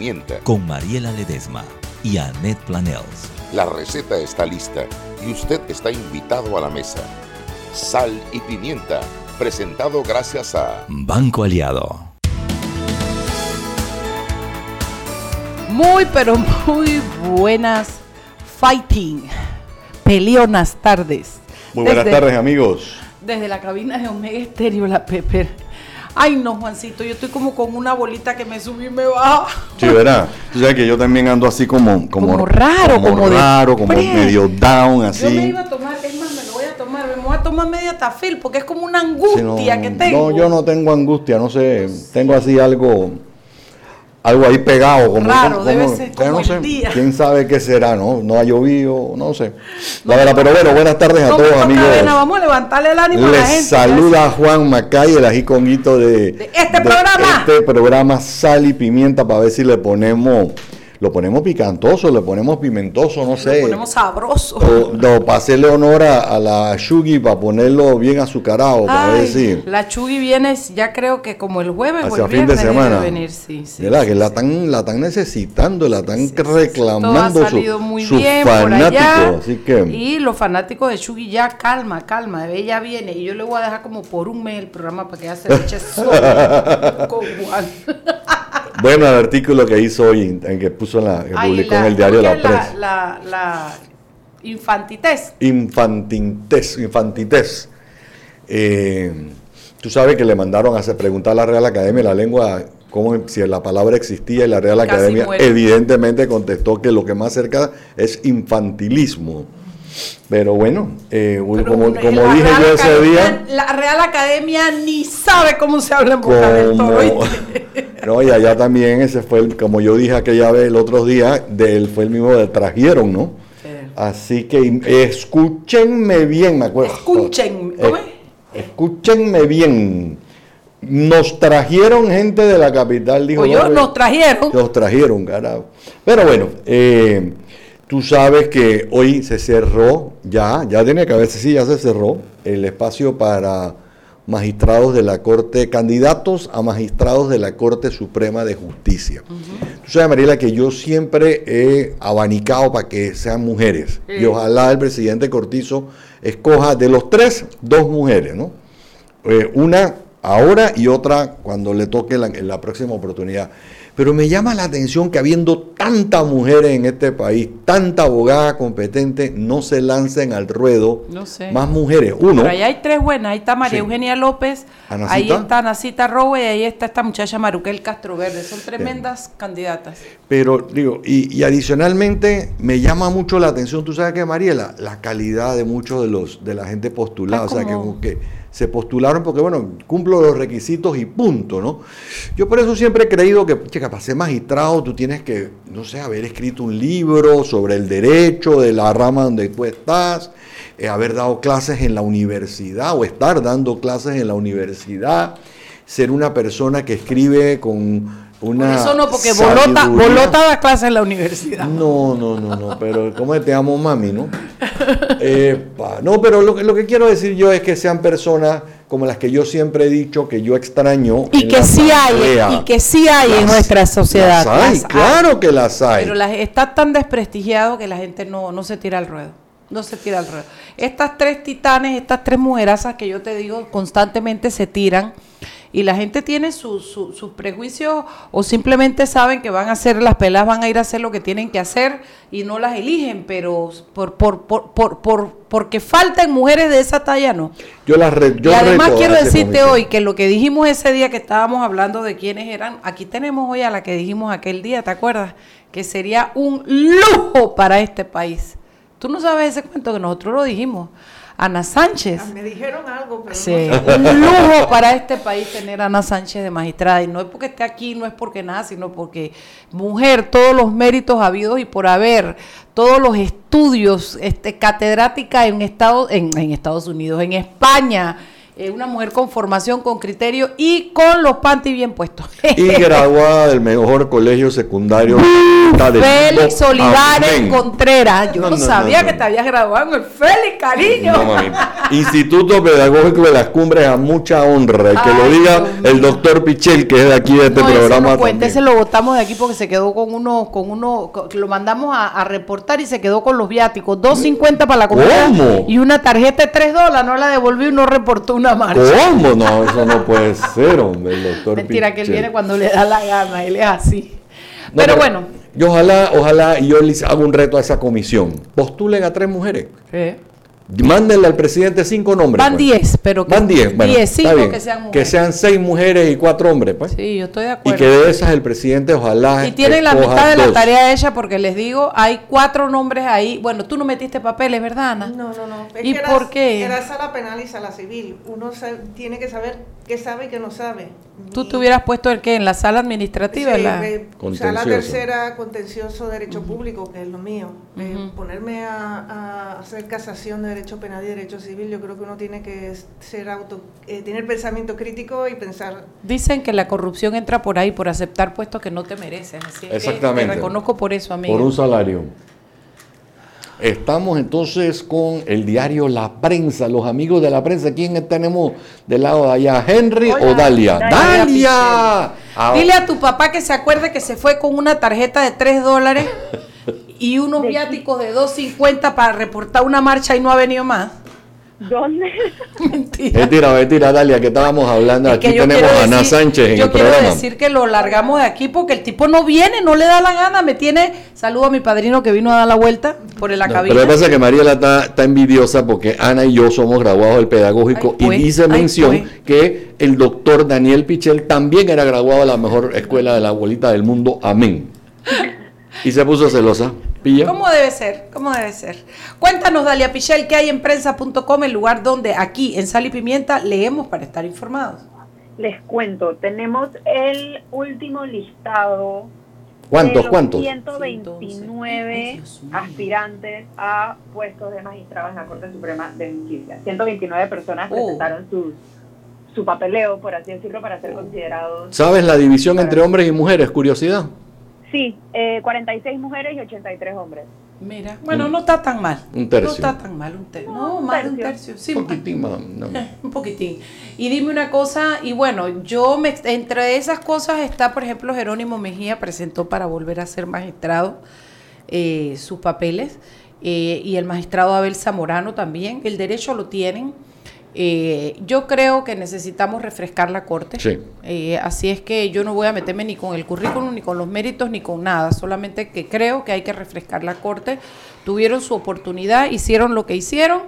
pimienta. Con Mariela Ledesma y Annette Planels. La receta está lista y usted está invitado a la mesa. Sal y pimienta, presentado gracias a Banco Aliado. Muy, pero muy buenas fighting, peleonas tardes. Muy buenas Desde- tardes, amigos. Desde la cabina de Omega Estéreo, la Pepper. Ay, no, Juancito, yo estoy como con una bolita que me sube y me baja. Sí, verá. Tú sabes que yo también ando así como... Como, Como raro, como de raro, como medio down, así. Yo me iba a tomar, es más, me lo voy a tomar, me voy a tomar media tafil porque es como una Sí, angustia no, que tengo. No, yo no tengo angustia, no sé. Tengo así algo... Algo ahí pegado, como Raro, debe ser como no el sé, día. quién sabe qué será, ¿no? No ha llovido, no sé. La verdad, pero bueno, buenas tardes a todos, amigos. avena, vamos a levantarle el ánimo a la Les gente. saluda Juan Macay, el ají conguito de, De este programa. Este programa Sal y Pimienta para ver si le ponemos, lo ponemos picantoso, le ponemos pimentoso, no sé. Lo ponemos sabroso. O, no, para hacerle honor a, a la Shugi, para ponerlo bien azucarado, para Ay, ver si. La Chugui viene, ya creo que como el jueves o Hacia el fin de viernes debe semana. venir, sí, sí. ¿Verdad? sí, que la están, la están necesitando, la están Todo reclamando ha su- muy sus bien por fanáticos. allá. Así que. Y los fanáticos de Chugi ya, calma, calma, ella viene. Y yo le voy a dejar como por un mes el programa para que ella se eche solo con Juan. Bueno, el artículo que hizo hoy, en que puso en la, que Ay, publicó en el diario La Prensa. La, la infantitez. Infantintes, infantites. Eh, tú sabes que le mandaron a preguntar a la Real Academia de la Lengua cómo, si la palabra existía y la Real Casi Academia muere. evidentemente contestó que lo que más cerca es infantilismo. Pero bueno, eh, Pero como, como dije Real yo ese Academia- día, La Real Academia ni sabe cómo se habla en boca del toro. no, y allá también ese fue, el, como yo dije aquella vez el otro día, del, fue el mismo del trajeron, ¿no? Así que escúchenme bien, me acuerdo. Escuchen, ¿cómo es? Escúchenme bien. Nos trajeron gente de la capital, dijo. No, nos trajeron. Nos trajeron, carajo. Pero bueno, eh, tú sabes que hoy se cerró, ya, ya tenía que haberse, sí, ya se cerró el espacio para magistrados de la Corte, candidatos a magistrados de la Corte Suprema de Justicia. Tú sabes, Mariela, que yo siempre he abanicado para que sean mujeres. Y ojalá el presidente Cortizo escoja de los tres, dos mujeres, ¿no? Eh, una ahora y otra cuando le toque la, en la próxima oportunidad. Pero me llama la atención que habiendo tantas mujeres en este país, tanta abogada competente, no se lancen al ruedo No sé. más mujeres. Uno, Pero ahí hay tres buenas. Ahí está María Sí. Eugenia López, Anacita. ahí está Anacita Rowe y ahí está esta muchacha Maruquel Castro Verde. Son tremendas candidatas. pero digo, y, y adicionalmente me llama mucho la atención, tú sabes que Mariela, la calidad de muchos de los de la gente postulada, Es o sea, que, que se postularon porque, bueno, cumplo los requisitos y punto, ¿no? Yo por eso siempre he creído que, chica, para ser magistrado tú tienes que, no sé, haber escrito un libro sobre el derecho de la rama donde tú estás, eh, haber dado clases en la universidad o estar dando clases en la universidad, ser una persona que escribe con una... Por eso no, porque Bolota, da clases en la universidad. No, no, no, no, pero ¿cómo es? te amo mami, no? Epa, no, pero lo, que- lo que quiero decir yo es que sean personas como las que yo siempre he dicho que yo extraño. Y que sí hay, y que sí hay en nuestra sociedad. Las hay, las hay. claro que las hay. Pero las, está tan desprestigiado que la gente no, no se tira al ruedo. No se tira al ruedo. Estas tres titanes, estas tres mujerazas que yo te digo, constantemente se tiran. Y la gente tiene su- su- sus prejuicios o simplemente saben que van a hacer, las pelas van a ir a hacer lo que tienen que hacer y no las eligen, pero por, por, por, por, por- porque faltan mujeres de esa talla, no. Yo las re- yo y además quiero decirte hoy que lo que dijimos ese día que estábamos hablando de quiénes eran, aquí tenemos hoy a la que dijimos aquel día, ¿te acuerdas? Que sería un lujo para este país. Tú no sabes ese cuento que nosotros lo dijimos. Ana Sánchez. Me dijeron algo, pero Sí, no sé. un lujo para este país tener a Ana Sánchez de magistrada. Y no es porque esté aquí, no es porque nada, sino porque mujer, todos los méritos habidos y por haber, todos los estudios, este, catedrática en Estados, en, en Estados Unidos, en España, eh, una mujer con formación, con criterio y con los panties bien puestos. Y graduada del mejor colegio secundario Félix. Olivares. Contreras. Yo no, No, no, sabía no, que te habías graduado en el Félix, cariño. Mami. Instituto Pedagógico de las Cumbres a mucha honra. Y que lo Ay, diga el doctor Pichel, que es de aquí de este No, ese programa también. ese lo botamos de aquí porque se quedó con uno, con uno, lo mandamos a, a reportar y se quedó con los viáticos, 2.50 para la comida ¿Cómo? y una tarjeta de 3 dólares, no la devolvió y no reportó una marcha. ¿Cómo? No, eso no puede ser, hombre, el doctor Mentira que él viene cuando le da la gana, él es así. No, pero, bueno, Yo ojalá, ojalá, y yo les hago un reto a esa comisión. Postulen a tres mujeres. Mándenle al presidente cinco nombres. van pues. 10, pero que Van 10, bueno, 10, está cinco bien. que sean Que mujeres. sean seis mujeres y cuatro hombres, pues. Sí, yo estoy de Y acuerdo. que de esas el presidente ojalá Y tienen la mitad de la dos. tarea hecha porque les digo, hay cuatro nombres ahí. Bueno, tú no metiste papeles, ¿verdad, Ana? No, no, no. Es ¿Y que por era, qué? Era sala penal y sala civil. Uno sa- tiene que saber qué sabe y qué no sabe. Tú te hubieras puesto el que en la sala administrativa. Sí, en la- sala tercera, contencioso, derecho público, que es lo mío. Eh, ponerme a, a hacer casación de derecho penal y derecho civil, yo creo que uno tiene que ser auto, eh, tener pensamiento crítico y pensar Dicen que la corrupción entra por ahí, por aceptar puestos que no te mereces. Así es que Exactamente. te reconozco por eso, amigo. Por un salario. Estamos entonces con el diario La Prensa, los amigos de la prensa. ¿Quién tenemos del lado de allá? ¿Henry Hola, o Dalia? Dalia ¡Dalia! Ah, Dile a tu papá que se acuerde que se fue con una tarjeta de 3 dólares y unos viáticos de 2.50 para reportar una marcha y no ha venido más. ¿Dónde? Mentira. Mentira, mentira, Dalia, que estábamos hablando. Es Aquí yo tenemos quiero a Ana decir- Sánchez en yo el quiero programa. decir que lo largamos de aquí porque el tipo no viene, no le da la gana, me tiene. Saludo a mi padrino que vino a dar la vuelta por la No, cabina. pero lo que pasa es que Mariela está, está envidiosa porque Ana y yo somos graduados del pedagógico Ay, pues, y dice ay, mención pues. que el doctor Daniel Pichel también era graduado de la mejor escuela de la bolita del mundo. Amén. Y se puso celosa. ¿Pilla? ¿Cómo debe ser? ¿Cómo debe ser? Cuéntanos, Dalia Pichel, qué hay en prensa.com, el lugar donde aquí en Sal y Pimienta leemos para estar informados. Les cuento, tenemos el último listado. ¿Cuántos? de los ¿Cuántos? 129 Ay, Dios mío. aspirantes a puestos de magistrados en la Corte Suprema de Justicia. 129 personas Oh. presentaron sus, su papeleo, por así decirlo, para ser considerados. ¿Sabes la división entre hombres y mujeres? Curiosidad. Sí, eh, 46 mujeres y 83 hombres. Mira, bueno, no está tan mal. Un tercio. No está tan mal, un tercio. No, No, un más de un tercio. Sí, Un poquitín más. no. Un poquitín. Y dime una cosa, y bueno, yo me, entre esas cosas está, por ejemplo, Jerónimo Mejía presentó para volver a ser magistrado eh, sus papeles, eh, y el magistrado Abel Zamorano también, el derecho lo tienen. Eh, yo creo que necesitamos refrescar la corte. Sí. Eh, así es que yo no voy a meterme ni con el currículum, ni con los méritos, ni con nada. Solamente que creo que hay que refrescar la corte. Tuvieron su oportunidad, hicieron lo que hicieron.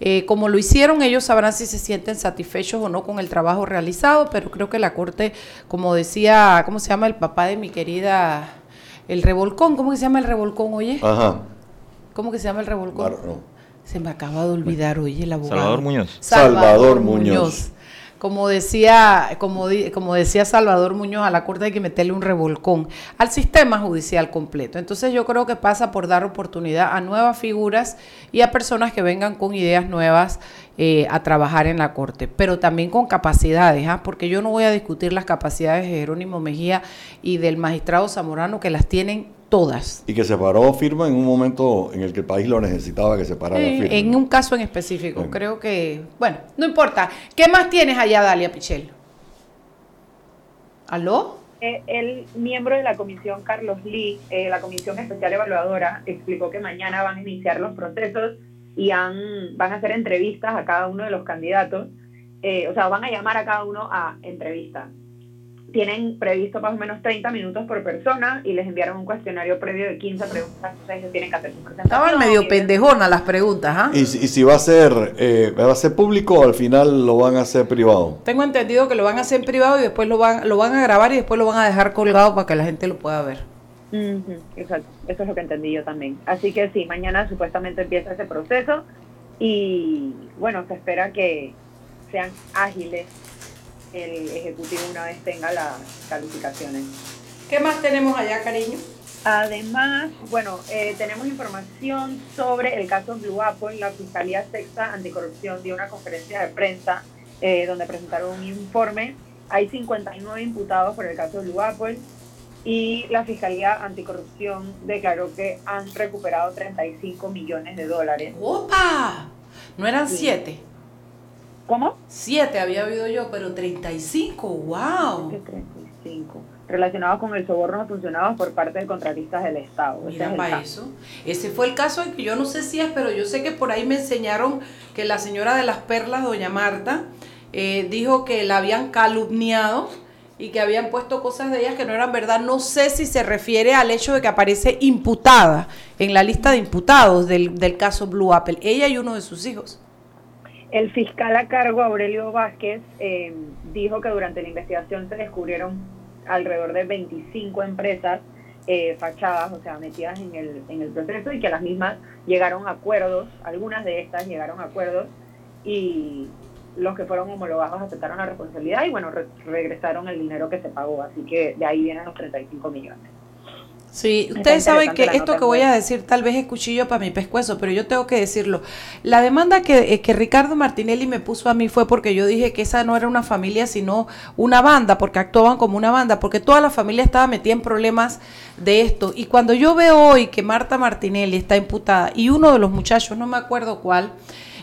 Eh, como lo hicieron, ellos sabrán si se sienten satisfechos o no con el trabajo realizado. Pero creo que la corte, como decía, ¿cómo se llama el papá de mi querida? El revolcón. ¿Cómo que se llama el revolcón, oye? Ajá. ¿Cómo que se llama el revolcón? Mar- no. Se me acaba de olvidar, oye, el abogado. Salvador Muñoz. Salvador Muñoz. Como decía, como, como decía Salvador Muñoz, a la Corte hay que meterle un revolcón al sistema judicial completo. Entonces yo creo que pasa por dar oportunidad a nuevas figuras y a personas que vengan con ideas nuevas eh, a trabajar en la Corte, pero también con capacidades, ¿ah? porque yo no voy a discutir las capacidades de Jerónimo Mejía y del magistrado Zamorano, que las tienen todas. Y que se paró firme en un momento en el que el país lo necesitaba que se parara Eh, firme. en un caso en específico, Sí. creo que, bueno, no importa. ¿Qué más tienes allá, Dalia Pichel? ¿Aló? Eh, el miembro de la comisión, Carlos Lee, eh, la comisión especial evaluadora, explicó que mañana van a iniciar los procesos y han- van a hacer entrevistas a cada uno de los candidatos. Eh, o sea, van a llamar a cada uno a entrevista. Tienen previsto más o menos 30 minutos por persona y les enviaron un cuestionario previo de 15 preguntas. Entonces ellos tienen que hacer su presentación. Estaban medio pendejonas las preguntas, ¿ah? Y, si- y si va a ser eh, va a ser público o al final lo van a hacer privado. Tengo entendido que lo van a hacer privado y después lo van, lo van a grabar y después lo van a dejar colgado para que la gente lo pueda ver. Exacto, eso es lo que entendí yo también. Así que sí, mañana supuestamente empieza ese proceso y bueno, se espera que sean ágiles el Ejecutivo una vez tenga las calificaciones. ¿Qué más tenemos allá, cariño? Además, bueno, eh, tenemos información sobre el caso Blue Apple. La Fiscalía Sexta Anticorrupción dio una conferencia de prensa eh, donde presentaron un informe. Hay 59 imputados por el caso Blue Apple y la Fiscalía Anticorrupción declaró que han recuperado 35 millones de dólares. ¡Opa! ¿No eran siete? ¿Cómo? Siete había oído yo, pero 35, wow. 35 relacionados con el soborno de funcionarios por parte de contratistas del Estado. Mira para eso. Ese fue el caso en que yo no sé si es, pero yo sé que por ahí me enseñaron que la señora de las perlas, doña Marta, eh, dijo que la habían calumniado y que habían puesto cosas de ellas que no eran verdad. No sé si se refiere al hecho de que aparece imputada en la lista de imputados del, caso Blue Apple, ella y uno de sus hijos. El fiscal a cargo, Aurelio Vázquez, eh, dijo que durante la investigación se descubrieron alrededor de 25 empresas eh, fachadas, o sea, metidas en el, en el proceso y que las mismas llegaron a acuerdos, algunas de estas llegaron a acuerdos y los que fueron homologados aceptaron la responsabilidad y bueno, regresaron el dinero que se pagó, así que de ahí vienen los 35 millones. Sí, ustedes saben que esto que voy a decir tal vez es cuchillo para mi pescuezo, pero yo tengo que decirlo. La demanda que, eh, que, Ricardo Martinelli me puso a mí fue porque yo dije que esa no era una familia, sino una banda, porque actuaban como una banda, porque toda la familia estaba metida en problemas de esto. Y cuando yo veo hoy que Marta Martinelli está imputada y uno de los muchachos, no me acuerdo cuál,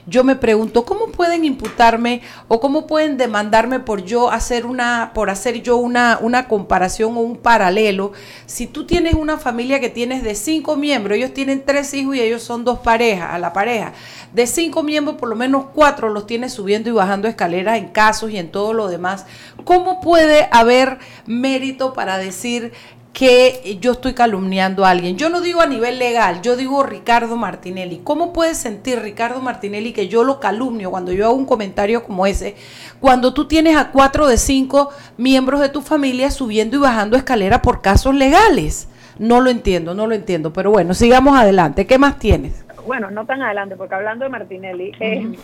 yo me pregunto, ¿cómo pueden imputarme o cómo pueden demandarme por yo hacer una, por hacer yo una, una comparación o un paralelo? Si tú tienes una familia que tienes de cinco miembros, ellos tienen tres hijos y ellos son dos parejas, a la pareja. De cinco miembros, por lo menos cuatro los tienes subiendo y bajando escaleras en casos y en todo lo demás. ¿Cómo puede haber mérito para decir que yo estoy calumniando a alguien. Yo no digo a nivel legal, yo digo Ricardo Martinelli. ¿Cómo puede sentir Ricardo Martinelli que yo lo calumnio cuando yo hago un comentario como ese? Cuando tú tienes a cuatro de cinco miembros de tu familia subiendo y bajando escalera por casos legales. No lo entiendo, no lo entiendo. Pero bueno, sigamos adelante. ¿Qué más tienes? Bueno, no tan adelante, porque hablando de Martinelli,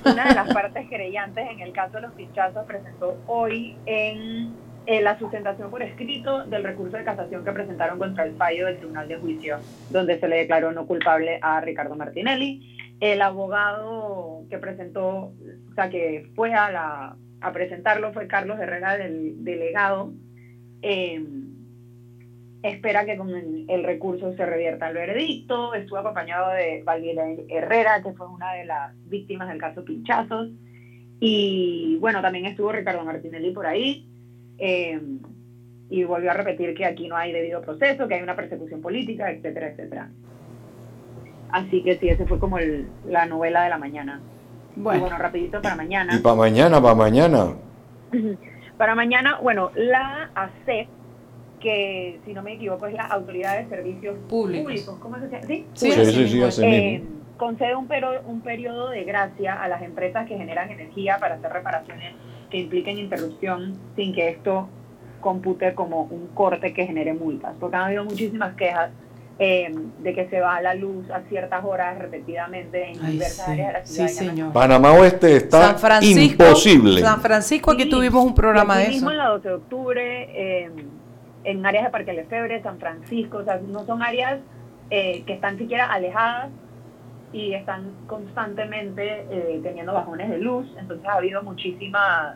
una de las partes creyentes en el caso de los pinchazos presentó hoy en eh, la sustentación por escrito del recurso de casación que presentaron contra el fallo del Tribunal de Juicio, donde se le declaró no culpable a Ricardo Martinelli. El abogado que presentó, o sea, que fue a, la, a presentarlo fue Carlos Herrera, del delegado. Em, espera que con el, recurso se revierta el veredicto. Estuvo acompañado de Valdiera Herrera, que fue una de las víctimas del caso Pinchazos. Y bueno, también estuvo Ricardo Martinelli por ahí. Eh, y volvió a repetir que aquí no hay debido proceso, que hay una persecución política, etcétera, etcétera. Así que sí, ese fue como la novela de la mañana. Bueno. bueno, rapidito para mañana. Y para mañana, para mañana. para mañana, bueno, la ACEP, que si no me equivoco es la Autoridad de Servicios Públicos, ¿cómo se llama? Sí, sí, sí, sí, eh, concede un, un periodo de gracia a las empresas que generan energía para hacer reparaciones que impliquen interrupción sin que esto compute como un corte que genere multas, porque han habido muchísimas quejas eh, de que se va la luz a ciertas horas repetidamente en diversas áreas de la ciudad. Sí, señor. Panamá Oeste está imposible. San Francisco, aquí tuvimos un programa de eso. mismo en la 12 de octubre, eh, en áreas de Parque Lefebre, San Francisco, o sea, no son áreas eh, que están siquiera alejadas y están constantemente eh, teniendo bajones de luz, entonces ha habido muchísimas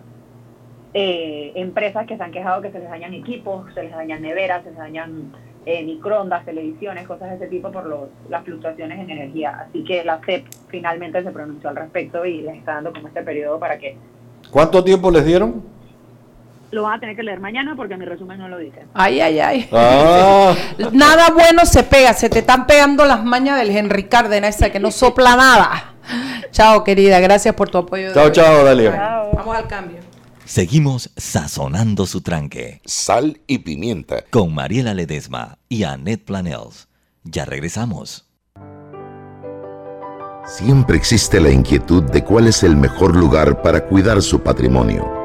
eh, empresas que se han quejado que se les dañan equipos, se les dañan neveras, se les dañan eh, microondas, televisiones, cosas de ese tipo por los, las fluctuaciones en energía. Así que la CEP finalmente se pronunció al respecto y les está dando como este periodo para que... ¿Cuánto tiempo les dieron? Lo van a tener que leer mañana porque mi resumen no lo dice. Ay, ay, ay. Ah. nada bueno se pega, se te están pegando las mañas del Henry Cárdenas, esa que no sopla nada. Chao, querida, gracias por tu apoyo. Chao, chao, Dalia. Vamos al cambio. Seguimos sazonando su tranque. Sal y pimienta. Con Mariela Ledesma y Annette Planels. Ya regresamos. Siempre existe la inquietud de cuál es el mejor lugar para cuidar su patrimonio.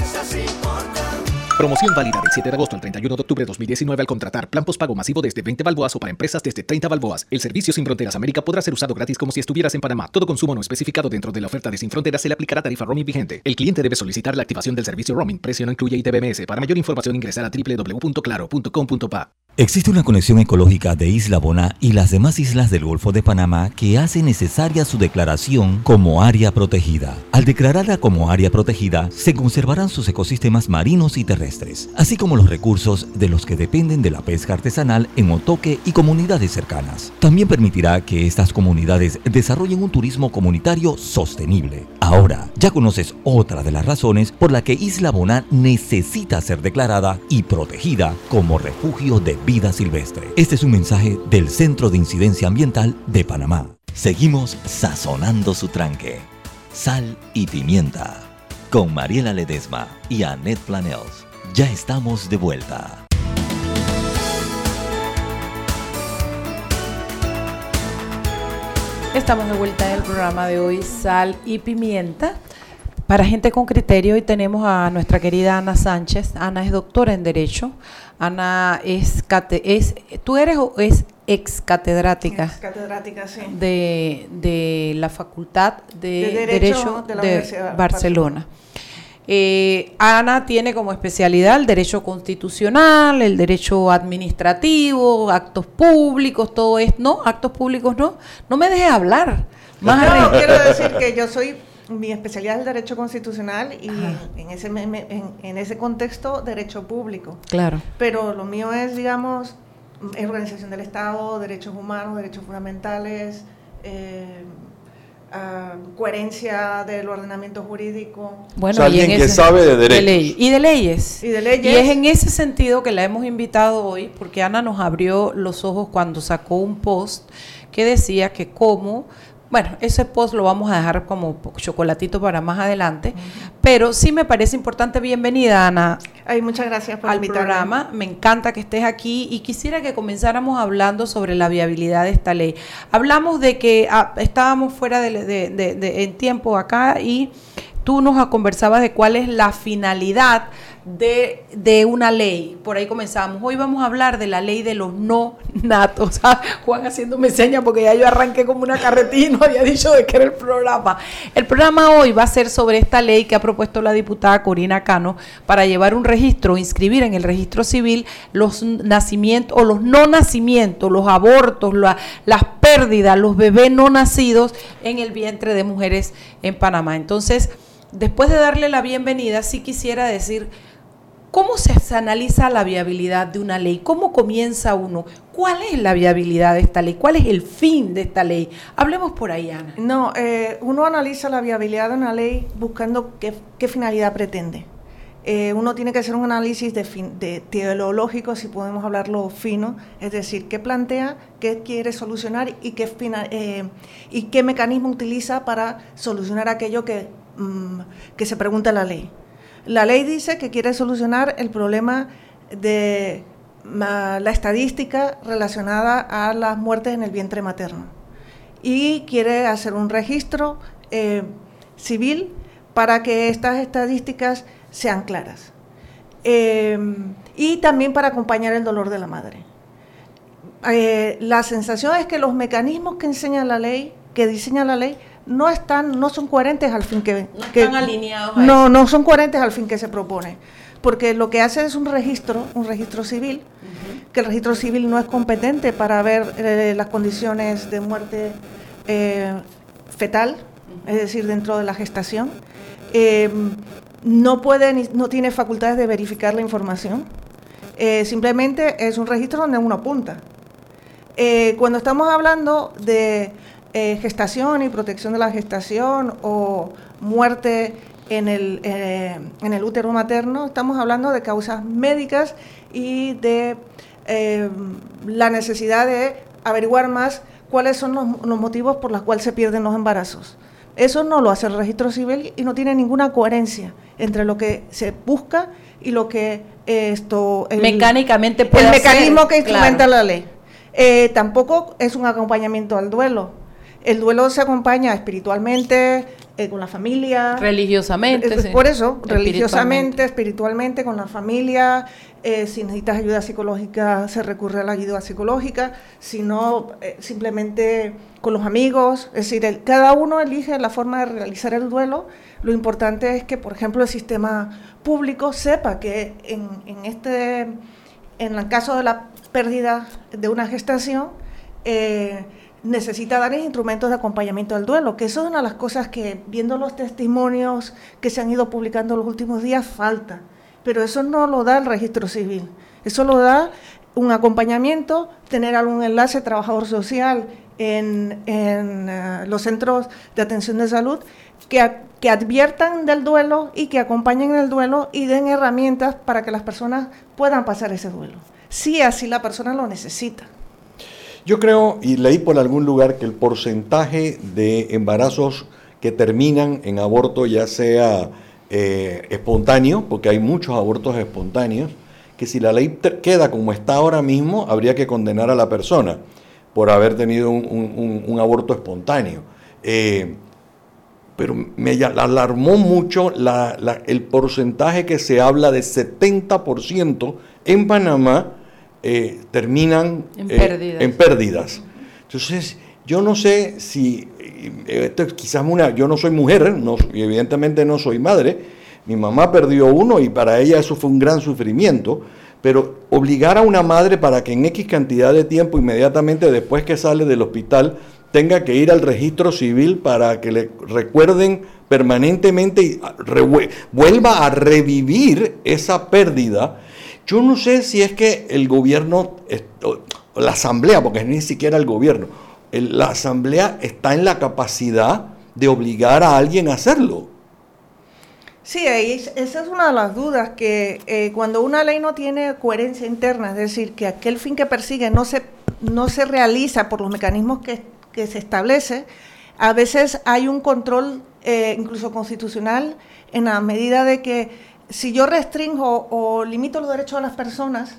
Promoción válida del 7 de agosto al 31 de octubre de 2019 al contratar plan postpago masivo desde 20 balboas o para empresas desde 30 balboas. El servicio Sin Fronteras América podrá ser usado gratis como si estuvieras en Panamá. Todo consumo no especificado dentro de la oferta de Sin Fronteras se le aplicará tarifa roaming vigente. El cliente debe solicitar la activación del servicio roaming. Precio no incluye ITBMS. Para mayor información ingresar a www.claro.com.pa. Existe una conexión ecológica de Isla Bona y las demás islas del Golfo de Panamá que hace necesaria su declaración como área protegida. Al declararla como área protegida, se conservarán sus ecosistemas marinos y terrestres, así como los recursos de los que dependen de la pesca artesanal en Otoque y comunidades cercanas. También permitirá que estas comunidades desarrollen un turismo comunitario sostenible. Ahora, ya conoces otra de las razones por la que Isla Bona necesita ser declarada y protegida como refugio de vida silvestre. Este es un mensaje del Centro de Incidencia Ambiental de Panamá. Seguimos sazonando su tranque. Sal y pimienta. Con Mariela Ledesma y Annette Planels. Ya estamos de vuelta. Estamos de vuelta en el programa de hoy, Sal y Pimienta. Para gente con criterio, hoy tenemos a nuestra querida Ana Sánchez. Ana es doctora en Derecho. Ana es, es tú eres o es ex catedrática, ex catedrática sí. de, de la Facultad de, Derecho, de, Barcelona. Barcelona. Eh, Ana tiene como especialidad el derecho constitucional, el derecho administrativo, actos públicos, todo esto. No, actos públicos no. No me dejes hablar. Más no, quiero decir que yo soy mi especialidad es el derecho constitucional y en ese, en, ese contexto derecho público. Claro. Pero lo mío es, digamos, organización del Estado, derechos humanos, derechos fundamentales, eh, ah, coherencia del ordenamiento jurídico. Bueno, alguien que sabe de derechos. y de leyes. Y de leyes. Y es en ese sentido que la hemos invitado hoy, porque Ana nos abrió los ojos cuando sacó un post que decía que cómo bueno, ese post lo vamos a dejar como chocolatito para más adelante, pero sí me parece importante. Bienvenida, Ana. Ay, muchas gracias por al programa. Me encanta que estés aquí y quisiera que comenzáramos hablando sobre la viabilidad de esta ley. Hablamos de que ah, estábamos fuera de, en tiempo acá y tú nos conversabas de cuál es la finalidad de, de, una ley. Por ahí comenzamos. Hoy vamos a hablar de la ley de los no natos. Ah, Juan haciéndome señas porque ya yo arranqué como una carretilla y no había dicho de qué era el programa. El programa hoy va a ser sobre esta ley que ha propuesto la diputada Corina Cano para llevar un registro, inscribir en el registro civil los nacimientos o los no nacimientos, los abortos, las pérdidas, los bebés no nacidos en el vientre de mujeres en Panamá. Entonces, después de darle la bienvenida, sí quisiera decir ¿Cómo se analiza la viabilidad de una ley? ¿Cómo comienza uno? ¿Cuál es la viabilidad de esta ley? ¿Cuál es el fin de esta ley? Hablemos por ahí, Ana. No, eh, uno analiza la viabilidad de una ley buscando qué, finalidad pretende. Eh, uno tiene que hacer un análisis de, de, teológico, si podemos hablarlo fino, es decir, qué plantea, qué quiere solucionar y qué, eh, y qué mecanismo utiliza para solucionar aquello que, mm, que se pregunta la ley. La ley dice que quiere solucionar el problema de la estadística relacionada a las muertes en el vientre materno y quiere hacer un registro eh, civil para que estas estadísticas sean claras. Em, y también para acompañar el dolor de la madre. eh, la sensación es que los mecanismos que enseña la ley, que diseña la ley, no están, no son coherentes al fin que, No que- están alineados a no, no son coherentes al fin que se propone, porque lo que hace es un registro, un registro civil, que el registro civil no es competente para ver eh, las condiciones de muerte eh, fetal, es decir, dentro de la gestación. Eh, no puede, no tiene facultades de verificar la información. Eh, simplemente es un registro donde uno apunta. Cuando estamos hablando de eh, gestación y protección de la gestación o muerte en el, eh, en el útero materno, estamos hablando de causas médicas y de eh, la necesidad de averiguar más cuáles son los, los motivos por los cuales se pierden los embarazos. Eso no lo hace el registro civil y no tiene ninguna coherencia entre lo que se busca y lo que eh, esto... el- Mecánicamente puede El hacer, mecanismo que instrumenta claro. la ley. Eh, tampoco es un acompañamiento al duelo. El duelo se acompaña espiritualmente, eh, con la familia. Religiosamente, Eh. Por eso, religiosamente, espiritualmente, con la familia. Eh, si necesitas ayuda psicológica, se recurre a la ayuda psicológica. Si no, eh, simplemente con los amigos. Es decir, el- cada uno elige la forma de realizar el duelo. Lo importante es que, por ejemplo, el sistema público sepa que en, en este, en el caso de la pérdida de una gestación, eh, necesita dar instrumentos de acompañamiento al duelo, que eso es una de las cosas que, viendo los testimonios que se han ido publicando los últimos días, falta. Pero eso no lo da el registro civil. Eso lo da un acompañamiento, tener algún enlace trabajador social en, eh, los centros de atención de salud que, que adviertan del duelo y que acompañen el duelo y den herramientas para que las personas puedan pasar ese duelo. Si así la persona lo necesita. Yo creo, y leí por algún lugar, que el porcentaje de embarazos que terminan en aborto, ya sea eh, espontáneo, porque hay muchos abortos espontáneos, que si la ley queda como está ahora mismo, habría que condenar a la persona por haber tenido un, aborto espontáneo. Eh, pero me alarmó mucho la- la- el porcentaje que se habla de 70% en Panamá eh, terminan En eh, pérdidas. en pérdidas. Entonces, yo no sé si, eh, esto es quizás una, yo no soy mujer, no, y evidentemente no soy madre, mi mamá perdió uno y para ella eso fue un gran sufrimiento, pero obligar a una madre para que en X cantidad de tiempo, inmediatamente después que sale del hospital, tenga que ir al registro civil para que le recuerden permanentemente y re- vuelva a revivir esa pérdida. Yo no sé si es que el gobierno, la asamblea, porque ni siquiera el gobierno, la asamblea está en la capacidad de obligar a alguien a hacerlo. Sí, esa es una de las dudas, que eh, cuando una ley no tiene coherencia interna, es decir, que aquel fin que persigue no se, no se realiza por los mecanismos que, que se establece, a veces hay un control eh, incluso constitucional en la medida de que si yo restringo o limito los derechos de las personas,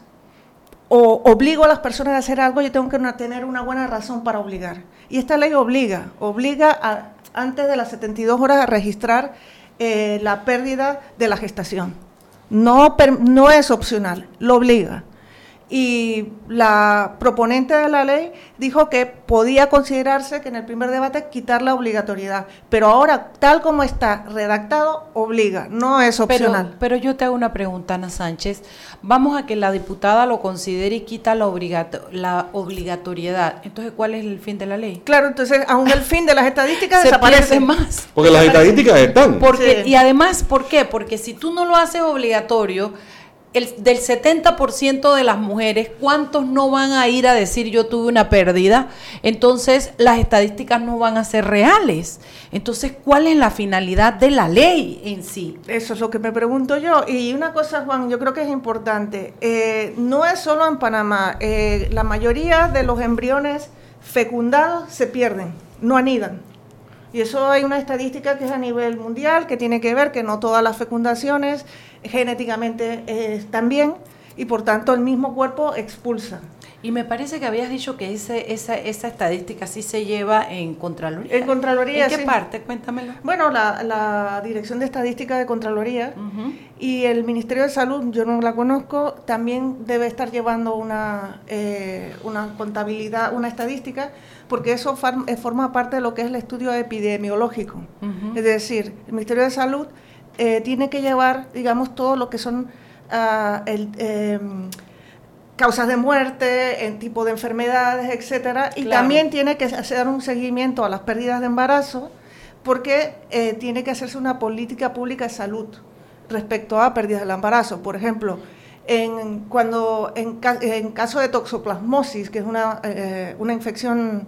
o obligo a las personas a hacer algo, yo tengo que tener una buena razón para obligar. Y esta ley obliga, obliga a, antes de las 72 horas a registrar eh, la pérdida de la gestación. No, no es opcional, lo obliga. Y la proponente de la ley dijo que podía considerarse que en el primer debate quitar la obligatoriedad, pero ahora, tal como está redactado, obliga, no es opcional. pero yo te hago una pregunta, Ana Sánchez. Vamos a que la diputada lo considere y quita la, obligato- la obligatoriedad. Entonces, ¿cuál es el fin de la ley? Claro, entonces, aún el fin de las estadísticas Se desaparece más. Porque las estadísticas están. Porque, Sí. Y además, ¿por qué? Porque si tú no lo haces obligatorio, el, del 70% de las mujeres, ¿cuántos no van a ir a decir yo tuve una pérdida? Entonces, las estadísticas no van a ser reales. Entonces, ¿cuál es la finalidad de la ley en sí? Eso es lo que me pregunto yo. Y una cosa, Juan, yo creo que es importante. eh, no es solo en Panamá. eh, la mayoría de los embriones fecundados se pierden, no anidan. Y eso hay una estadística que es a nivel mundial, que tiene que ver que no todas las fecundaciones genéticamente eh, están bien y por tanto el mismo cuerpo expulsa. Y me parece que habías dicho que ese, esa, esa estadística sí se lleva en Contraloría. En Contraloría, ¿En qué sí. parte? Cuéntamelo. Bueno, la, la Dirección de Estadística de Contraloría y el Ministerio de Salud, yo no la conozco, también debe estar llevando una, eh, una contabilidad, una estadística, porque eso far- eh, forma parte de lo que es el estudio epidemiológico. Es decir, el Ministerio de Salud eh, tiene que llevar, digamos, todo lo que son ah, el, em, causas de muerte, en tipo de enfermedades, etcétera, y Claro. también tiene que hacer un seguimiento a las pérdidas de embarazo, porque eh, tiene que hacerse una política pública de salud respecto a pérdidas del embarazo. Por ejemplo, en, cuando en, en caso de toxoplasmosis, que es una, eh, una infección...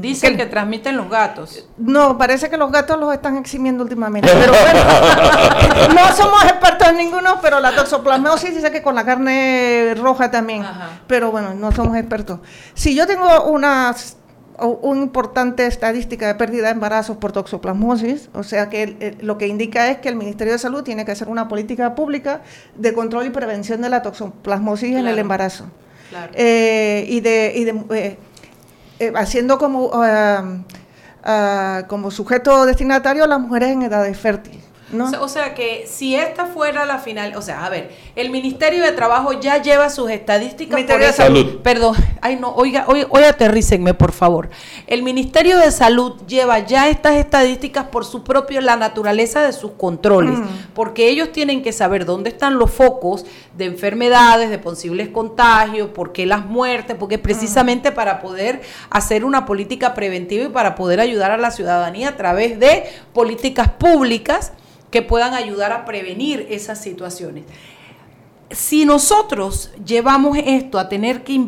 Dicen que transmiten los gatos. no, parece que los gatos los están eximiendo últimamente. Pero bueno, no somos expertos en ninguno, pero la toxoplasmosis dice que con la carne roja también. Pero bueno, no somos expertos. Si yo tengo una, una importante estadística de pérdida de embarazos por toxoplasmosis, o sea que lo que indica es que el Ministerio de Salud tiene que hacer una política pública de control y prevención de la toxoplasmosis en el embarazo. Claro. Eh, y de, y de, eh, eh, haciendo como, ah, como sujeto destinatario a las mujeres en edades fértiles. ¿No? O sea- O sea que si esta fuera la final, o sea, a ver, el Ministerio de Trabajo ya lleva sus estadísticas Ministerio de eso- Salud. Perdón, ay no, oiga, oiga, oiga, aterrícenme, por favor. El Ministerio de Salud lleva ya estas estadísticas por su propio la naturaleza de sus controles, Mm. porque ellos tienen que saber dónde están los focos de enfermedades, de posibles contagios, por qué las muertes, porque precisamente para poder hacer una política preventiva y para poder ayudar a la ciudadanía a través de políticas públicas que puedan ayudar a prevenir esas situaciones. Si nosotros llevamos esto a tener que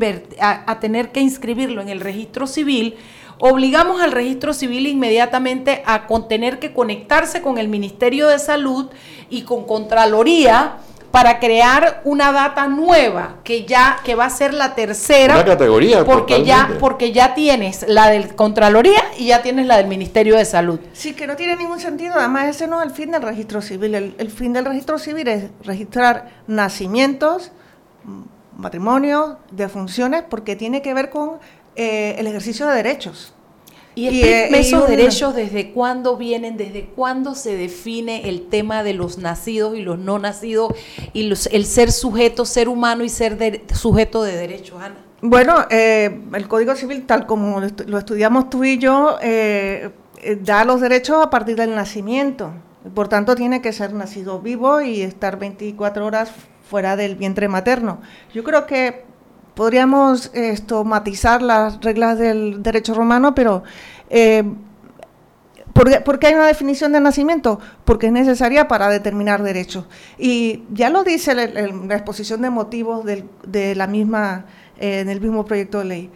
a, tener que inscribirlo en el registro civil, obligamos al registro civil inmediatamente a tener que conectarse con el Ministerio de Salud y con Contraloría para crear una data nueva que ya que va a ser la tercera Una categoría, porque ya totalmente. porque ya tienes la del Contraloría y ya tienes la del Ministerio de Salud. Sí, que no tiene ningún sentido. Además, ese no es el fin del registro civil. El, el fin del registro civil es registrar nacimientos, matrimonios, defunciones, porque tiene que ver con eh, el ejercicio de derechos. Y, explíqueme eh, y esos un- derechos, ¿desde cuándo vienen? ¿Desde cuándo se define el tema de los nacidos y los no nacidos y los- el ser sujeto, ser humano y ser de- sujeto de derechos, Ana? Bueno, eh, el Código Civil, tal como lo estudiamos tú y yo, eh, eh, da los derechos a partir del nacimiento. Por tanto, tiene que ser nacido vivo y estar 24 horas fuera del vientre materno. Yo creo que podríamos esto matizar las reglas del derecho romano, pero eh, ¿Por qué, hay una definición de nacimiento? Porque es necesaria para determinar derechos. Y ya lo dice el- el- la exposición de motivos del- de la misma, eh, en el mismo proyecto de ley.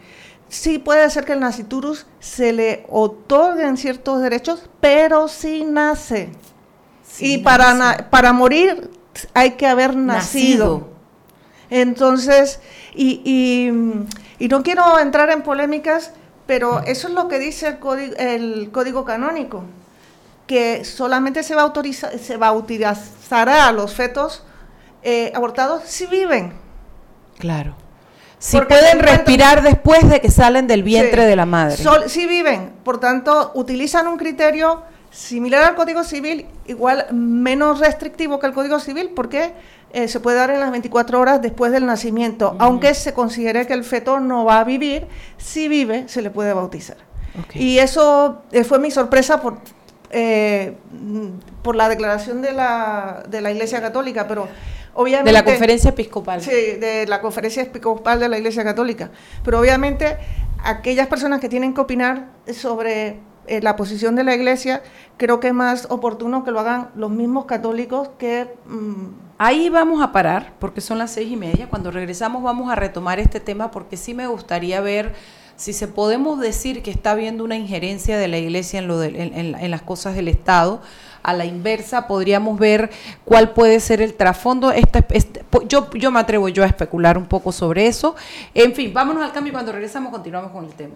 Sí puede ser que el naciturus se le otorguen ciertos derechos, pero sí nace. y para, na- para morir hay que haber nacido. Nacido. Entonces, y, y, y no quiero entrar en polémicas, pero eso es lo que dice el código, el código canónico, que solamente se, va a autorizar, se bautizará a los fetos eh, abortados si viven. Claro. Si Porque pueden respirar después de que salen del vientre Sí. de la madre. Sol- sí viven, por tanto, utilizan un criterio similar al Código Civil, igual menos restrictivo que el Código Civil, porque eh, se puede dar en las 24 horas después del nacimiento, aunque se considere que el feto no va a vivir, si vive, se le puede bautizar. Y eso eh, fue mi sorpresa por, eh, por la declaración de la, de la Iglesia Católica, pero obviamente... de la conferencia episcopal. Sí, de la conferencia episcopal de la Iglesia Católica. Pero obviamente aquellas personas que tienen que opinar sobre eh, la posición de la Iglesia, creo que es más oportuno que lo hagan los mismos católicos que... mm, Ahí vamos a parar, porque son las seis y media. Cuando regresamos vamos a retomar este tema, porque sí me gustaría ver si se podemos decir que está habiendo una injerencia de la iglesia en, lo en- en- las cosas del Estado. A la inversa, podríamos ver cuál puede ser el trasfondo. Este- yo, yo me atrevo yo a especular un poco sobre eso. En fin, vámonos al cambio y cuando regresamos continuamos con el tema.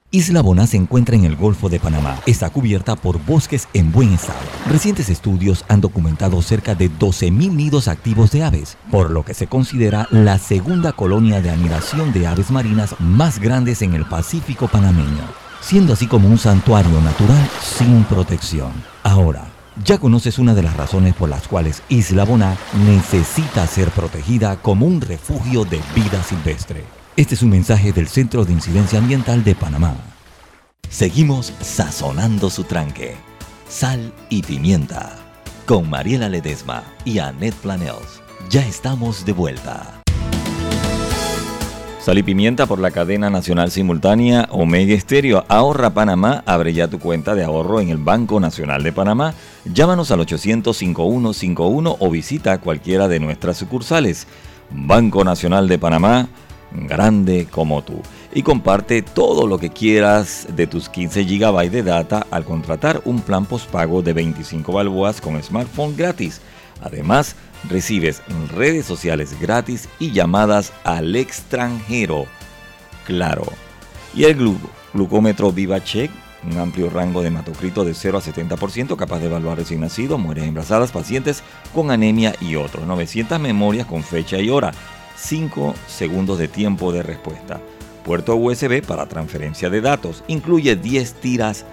Isla Boná se encuentra en el Golfo de Panamá. Está cubierta por bosques en buen estado. Recientes estudios han documentado cerca de 12.000 nidos activos de aves, por lo que se considera la segunda colonia de anidación de aves marinas más grandes en el Pacífico panameño, siendo así como un santuario natural sin protección. Ahora, ya conoces una de las razones por las cuales Isla Boná necesita ser protegida como un refugio de vida silvestre. Este es un mensaje del Centro de Incidencia Ambiental de Panamá. Seguimos sazonando su tranque. Sal y pimienta. Con Mariela Ledesma y Annette Planels. Ya estamos de vuelta. Sal y pimienta por la cadena nacional simultánea Omega Estéreo. Ahorra Panamá. Abre ya tu cuenta de ahorro en el Banco Nacional de Panamá. Llámanos al 800-5151 o visita cualquiera de nuestras sucursales. Banco Nacional de Panamá grande como tú. Y comparte todo lo que quieras de tus 15 GB de data al contratar un plan postpago de 25 balboas con smartphone gratis. Además, recibes redes sociales gratis y llamadas al extranjero. Claro. Y el glucómetro VivaCheck, un amplio rango de hematocrito de 0 a 70%, capaz de evaluar recién nacidos, mujeres embarazadas, pacientes con anemia y otros. 900 memorias con fecha y hora 5 segundos de tiempo de respuesta. Puerto USB para transferencia de datos. Incluye 10 tiras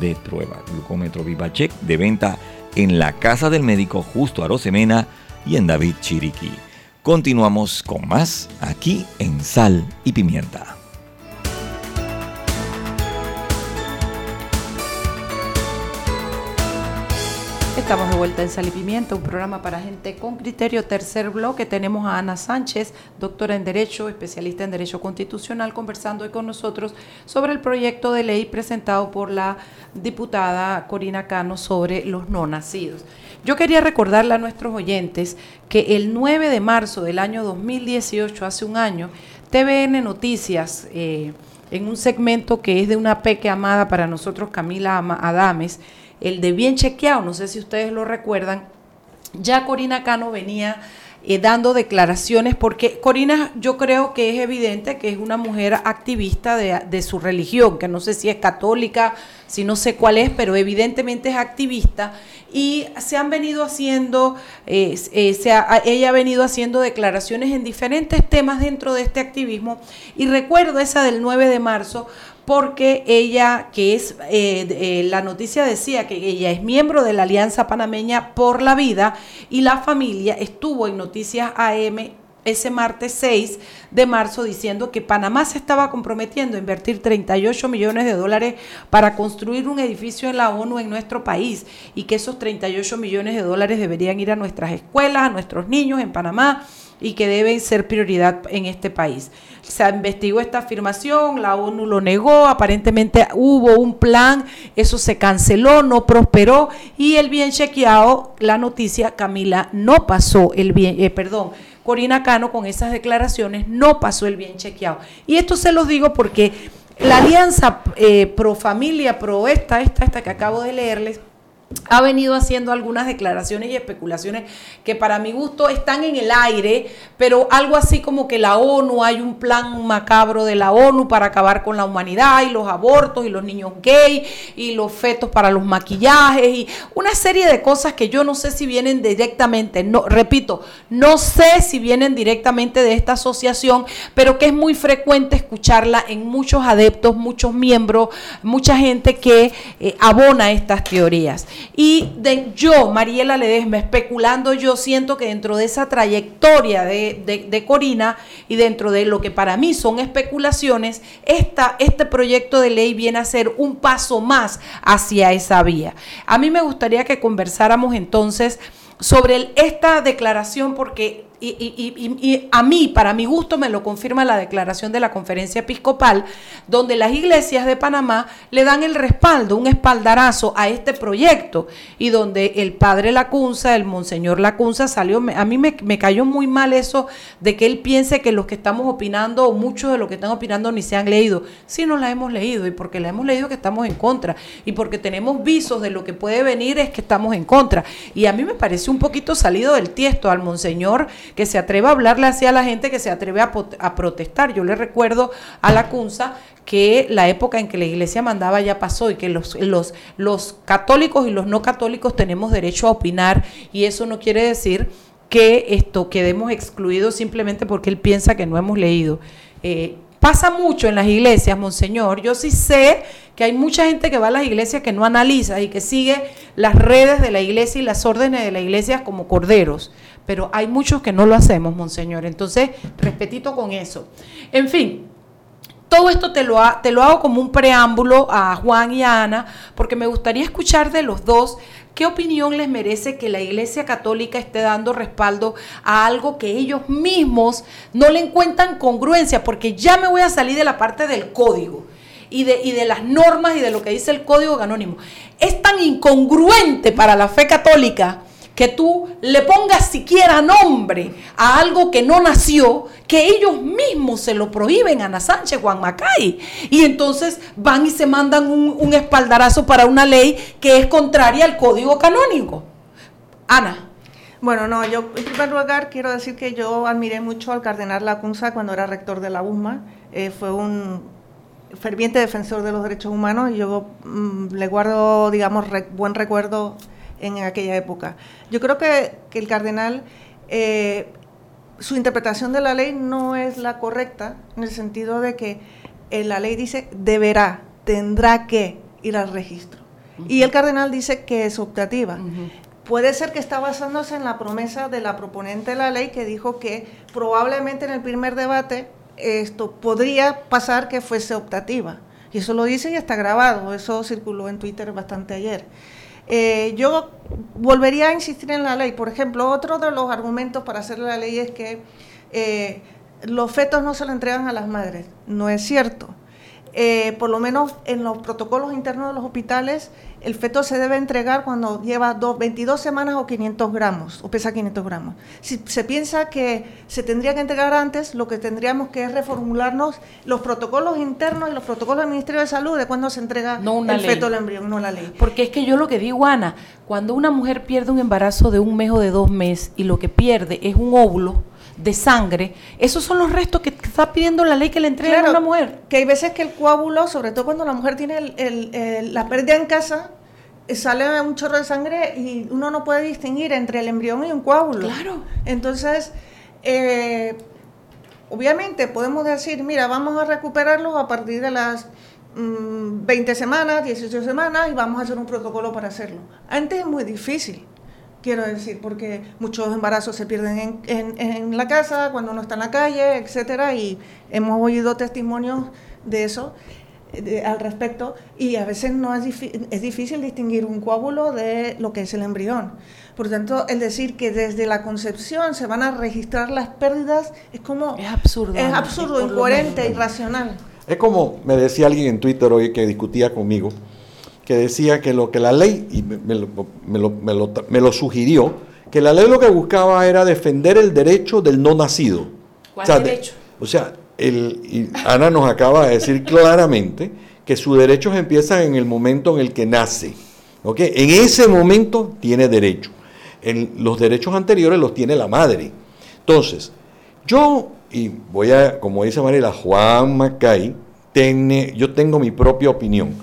de prueba. Glucómetro VivaCheck de venta en la casa del médico justo a Rosemena y en David Chiriquí. Continuamos con más aquí en Sal y Pimienta. Estamos de vuelta en Sal y Pimienta, un programa para gente con criterio. Tercer bloque, tenemos a Ana Sánchez, doctora en Derecho, especialista en Derecho Constitucional, conversando hoy con nosotros sobre el proyecto de ley presentado por la diputada Corina Cano sobre los no nacidos. Yo quería recordarle a nuestros oyentes que el 9 de marzo del año 2018, hace un año, TVN Noticias, eh, en un segmento que es de una peque amada para nosotros, Camila Adames, el de bien chequeado, no sé si ustedes lo recuerdan, ya Corina Cano venía eh, dando declaraciones, porque Corina yo creo que es evidente que es una mujer activista de, su religión, que no sé si es católica, si no sé cuál es, pero evidentemente es activista, y se han venido haciendo, eh, eh, ella ha venido haciendo declaraciones en diferentes temas dentro de este activismo, y recuerdo esa del 9 de marzo, porque ella, que es, eh, eh, la noticia decía que ella es miembro de la Alianza Panameña por la Vida y la familia estuvo en Noticias AM ese martes 6 de marzo diciendo que Panamá se estaba comprometiendo a invertir 38 millones de dólares para construir un edificio en la ONU en nuestro país y que esos 38 millones de dólares deberían ir a nuestras escuelas, a nuestros niños en Panamá y que deben ser prioridad en este país. Se investigó esta afirmación, la ONU lo negó, aparentemente hubo un plan, eso se canceló, no prosperó y el bien chequeado, la noticia, Camila, no pasó el bien, eh, perdón, Corina Cano con esas declaraciones no pasó el bien chequeado. Y esto se los digo porque la alianza eh, pro familia, pro esta, esta, esta que acabo de leerles, ha venido haciendo algunas declaraciones y especulaciones que para mi gusto están en el aire, pero algo así como que la ONU, hay un plan macabro de la ONU para acabar con la humanidad y los abortos y los niños gay y los fetos para los maquillajes y una serie de cosas que yo no sé si vienen directamente, no, repito, no sé si vienen directamente de esta asociación, pero que es muy frecuente escucharla en muchos adeptos, muchos miembros, mucha gente que eh, abona estas teorías. Y de, yo, Mariela Ledesma, especulando, yo siento que dentro de esa trayectoria de, Corina y dentro de lo que para mí son especulaciones, esta, este proyecto de ley viene a ser un paso más hacia esa vía. A mí me gustaría que conversáramos entonces sobre esta declaración porque y, a mí, para mi gusto, me lo confirma la declaración de la conferencia episcopal, donde las iglesias de Panamá le dan el respaldo, un espaldarazo a este proyecto, y donde el padre Lacunza, el monseñor Lacunza, salió, a mí me, me cayó muy mal eso de que él piense que los que estamos opinando, o muchos de los que están opinando, ni se han leído. Sí, no la hemos leído, y porque la hemos leído que estamos en contra, y porque tenemos visos de lo que puede venir es que estamos en contra. Y a mí me pareció un poquito salido del tiesto al monseñor que se atreva a hablarle así a la gente, que se atreve a, protestar. Yo le recuerdo a la CUNSA que la época en que la iglesia mandaba ya pasó y que los, los, los católicos y los no católicos tenemos derecho a opinar y eso no quiere decir que esto quedemos excluidos simplemente porque él piensa que no hemos leído. Eh, pasa mucho en las iglesias, monseñor. Yo sí sé que hay mucha gente que va a las iglesias que no analiza y que sigue las redes de la iglesia y las órdenes de la iglesia como corderos pero hay muchos que no lo hacemos, monseñor. Entonces, respetito con eso. En fin, todo esto te lo, te lo hago como un preámbulo a Juan y a Ana, porque me gustaría escuchar de los dos qué opinión les merece que la Iglesia Católica esté dando respaldo a algo que ellos mismos no le encuentran congruencia, porque ya me voy a salir de la parte del código. Y de, y de, las normas y de lo que dice el código canónimo. Es tan incongruente para la fe católica que tú le pongas siquiera nombre a algo que no nació, que ellos mismos se lo prohíben Ana Sánchez, Juan Macay. Y entonces van y se mandan un, espaldarazo para una ley que es contraria al código canónico. Ana. Bueno, no, yo en primer lugar quiero decir que yo admiré mucho al cardenal Lacunza cuando era rector de la USMA. Eh, fue un ferviente defensor de los derechos humanos y yo mm, le guardo, digamos, buen recuerdo en aquella época. Yo creo que, el cardenal, eh, su interpretación de la ley no es la correcta, en el sentido de que eh, la ley dice deberá, tendrá que ir al registro. Y el cardenal dice que es optativa. Puede ser que está basándose en la promesa de la proponente de la ley que dijo que probablemente en el primer debate esto podría pasar que fuese optativa. Y eso lo dice y está grabado, eso circuló en Twitter bastante ayer. Eh, yo volvería a insistir en la ley. Por ejemplo, otro de los argumentos para hacer la ley es que eh, los fetos no se le entregan a las madres. No es cierto. Eh, por lo menos en los protocolos internos de los hospitales, el feto se debe entregar cuando lleva 22 semanas o 500 gramos, o pesa 500 gramos. Si se piensa que se tendría que entregar antes, lo que tendríamos que es reformularnos los protocolos internos y los protocolos del Ministerio de Salud de cuándo se entrega el feto al embrión, no la ley. Porque es que yo lo que digo, Ana, cuando una mujer pierde un embarazo de un mes o de dos meses y lo que pierde es un óvulo, de sangre, esos son los restos que está pidiendo la ley que le entregue a una mujer. Que hay veces que el coágulo, sobre todo cuando la mujer tiene el, la pérdida en casa, eh, sale un chorro de sangre y uno no puede distinguir entre el embrión y un coágulo. Claro. Entonces, eh, obviamente podemos decir, mira, vamos a recuperarlo a partir de las 20 mm, semanas, 18 semanas y vamos a hacer un protocolo para hacerlo. Antes es muy difícil quiero decir, porque muchos embarazos se pierden en, en, la casa, cuando uno está en la calle, etcétera, y hemos oído testimonios de eso al respecto, y a veces no es, es difícil distinguir un coágulo de lo que es el embrión. Por tanto, el decir que desde la concepción se van a registrar las pérdidas es como... Es absurdo. Es absurdo, incoherente, irracional. Es como me decía alguien en Twitter hoy que discutía conmigo, que decía que lo que la ley, y me lo, me lo, me lo, sugirió, que la ley lo que buscaba era defender el derecho del no nacido. ¿Cuál o sea, derecho? o sea, el, Ana nos acaba de decir claramente que sus derechos empiezan en el momento en el que nace. ¿ok? En ese momento tiene derecho. En los derechos anteriores los tiene la madre. Entonces, yo, y voy a, como dice Mariela, Juan Macay, tiene, yo tengo mi propia opinión.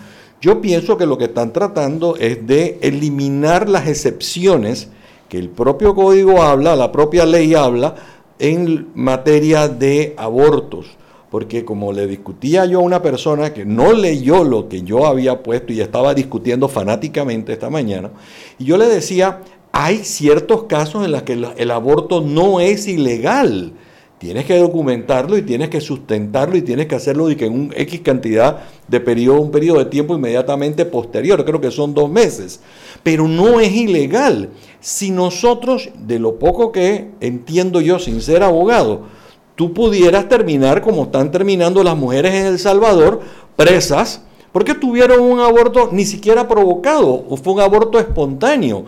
Yo pienso que lo que están tratando es de eliminar las excepciones que el propio código habla, la propia ley habla, en materia de abortos. Porque como le discutía yo a una persona que no leyó lo que yo había puesto y estaba discutiendo fanáticamente esta mañana, y yo le decía, hay ciertos casos en los que el aborto no es ilegal. Tienes que documentarlo y tienes que sustentarlo y tienes que hacerlo y que en un X cantidad de periodo, un periodo de tiempo inmediatamente posterior, creo que son dos meses. Pero no es ilegal. Si nosotros, de lo poco que entiendo yo sin ser abogado, tú pudieras terminar como están terminando las mujeres en El Salvador, presas, porque tuvieron un aborto ni siquiera provocado, fue un aborto espontáneo.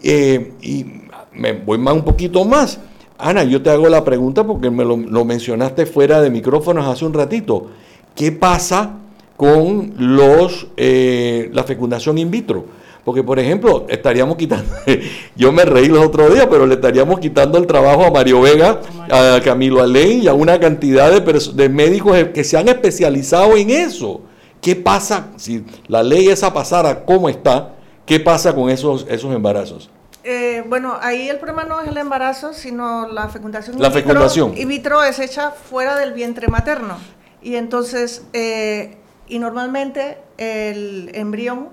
Eh, y me voy más un poquito más. Ana, yo te hago la pregunta porque me lo, mencionaste fuera de micrófonos hace un ratito. ¿Qué pasa con los eh, la fecundación in vitro? Porque, por ejemplo, estaríamos quitando, yo me reí los otros días, pero le estaríamos quitando el trabajo a Mario Vega, a Camilo Alén y a una cantidad de, de médicos que se han especializado en eso. ¿Qué pasa si la ley esa pasara como está? ¿Qué pasa con esos, esos embarazos? Eh, bueno, ahí el problema no es el embarazo, sino la fecundación. La fecundación. In vitro es hecha fuera del vientre materno. Y entonces, eh, y normalmente el embrión,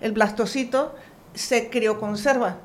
el blastocito, se crioconserva.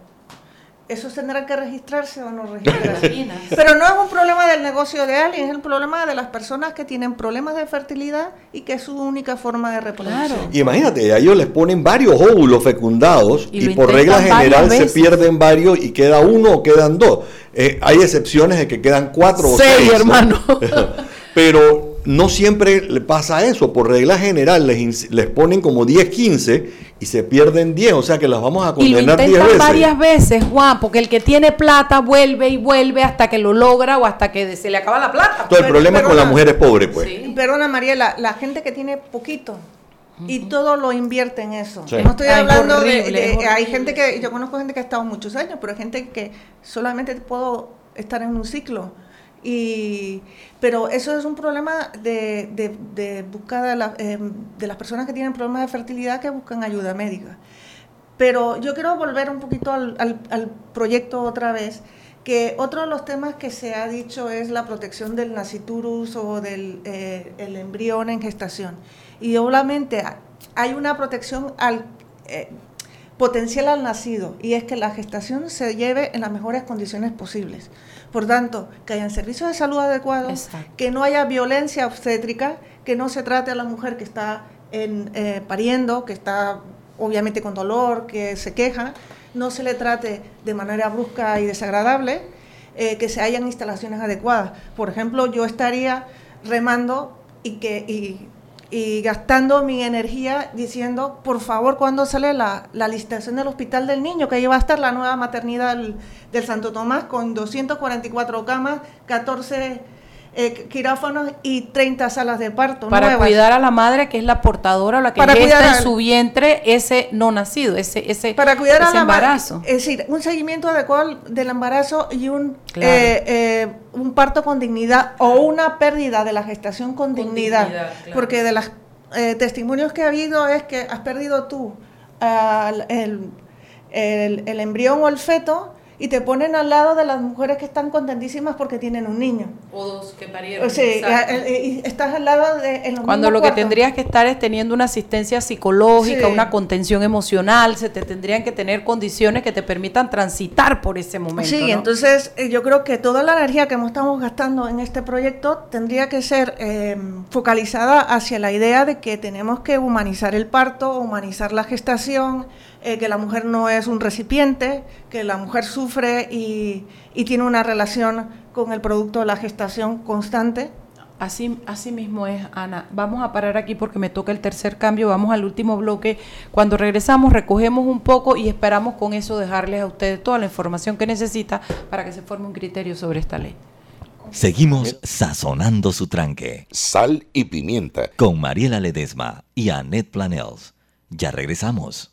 ¿Esos tendrán que registrarse o no registrarse? Pero no es un problema del negocio de alguien, es el problema de las personas que tienen problemas de fertilidad y que es su única forma de reproducción. Y imagínate, a ellos les ponen varios óvulos fecundados y, por regla general se pierden varios y queda uno o quedan dos. Eh, hay excepciones de que quedan cuatro o seis. hermano. Pero no siempre le pasa eso. Por regla general les, les ponen como 10, 15 y se pierden 10. O sea que las vamos a condenar 10 veces. varias veces, Juan, porque el que tiene plata vuelve y vuelve hasta que lo logra o hasta que se le acaba la plata. Todo el problema es con las mujeres pobres, pues. Perdona, Mariela, la gente que tiene poquito y todo lo invierte en eso. No estoy hablando de, Hay gente que. Yo conozco gente que ha estado muchos años, pero hay gente que solamente puedo estar en un ciclo y, pero eso es un problema de, de, de buscar eh, de las personas que tienen problemas de fertilidad que buscan ayuda médica. Pero yo quiero volver un poquito al, al, proyecto otra vez, que otro de los temas que se ha dicho es la protección del naciturus o del eh, embrión en gestación. Y obviamente hay una protección al, eh, potencial al nacido, y es que la gestación se lleve en las mejores condiciones posibles. Por tanto, que hayan servicios de salud adecuados, que no haya violencia obstétrica, que no se trate a la mujer que está en, eh, pariendo, que está obviamente con dolor, que se queja, no se le trate de manera brusca y desagradable, eh, que se hayan instalaciones adecuadas. Por ejemplo, yo estaría remando y que y y gastando mi energía diciendo, por favor, ¿cuándo sale la, la, licitación del Hospital del Niño? Que ahí va a estar la nueva maternidad del, Santo Tomás con 244 camas, 14 eh, quirófanos y 30 salas de parto. Para cuidar a la madre que es la portadora o la que para gesta en su vientre ese no nacido, ese, ese, para cuidar ese embarazo. Es decir, un seguimiento adecuado del embarazo y un, eh, eh, un parto con dignidad o una pérdida de la gestación con, dignidad. Porque de los testimonios que ha habido es que has perdido tú el, el, el embrión o el feto y te ponen al lado de las mujeres que están contentísimas porque tienen un niño. O dos que parieron. Sí, eh, eh, y estás al lado de... En Cuando lo que tendrías que estar es teniendo una asistencia psicológica, una contención emocional, se te tendrían que tener condiciones que te permitan transitar por ese momento. Sí, entonces eh, yo creo que toda la energía que estamos gastando en este proyecto tendría que ser focalizada hacia la idea de que tenemos que humanizar el parto, humanizar la gestación, eh, que la mujer no es un recipiente, que la mujer sufre y, tiene una relación con el producto de la gestación constante. Así, así mismo es, Ana. Vamos a parar aquí porque me toca el tercer cambio. Vamos al último bloque. Cuando regresamos, recogemos un poco y esperamos con eso dejarles a ustedes toda la información que necesita para que se forme un criterio sobre esta ley. Seguimos sazonando su tranque. Sal y pimienta. Con Mariela Ledesma y Annette Planels. Ya regresamos.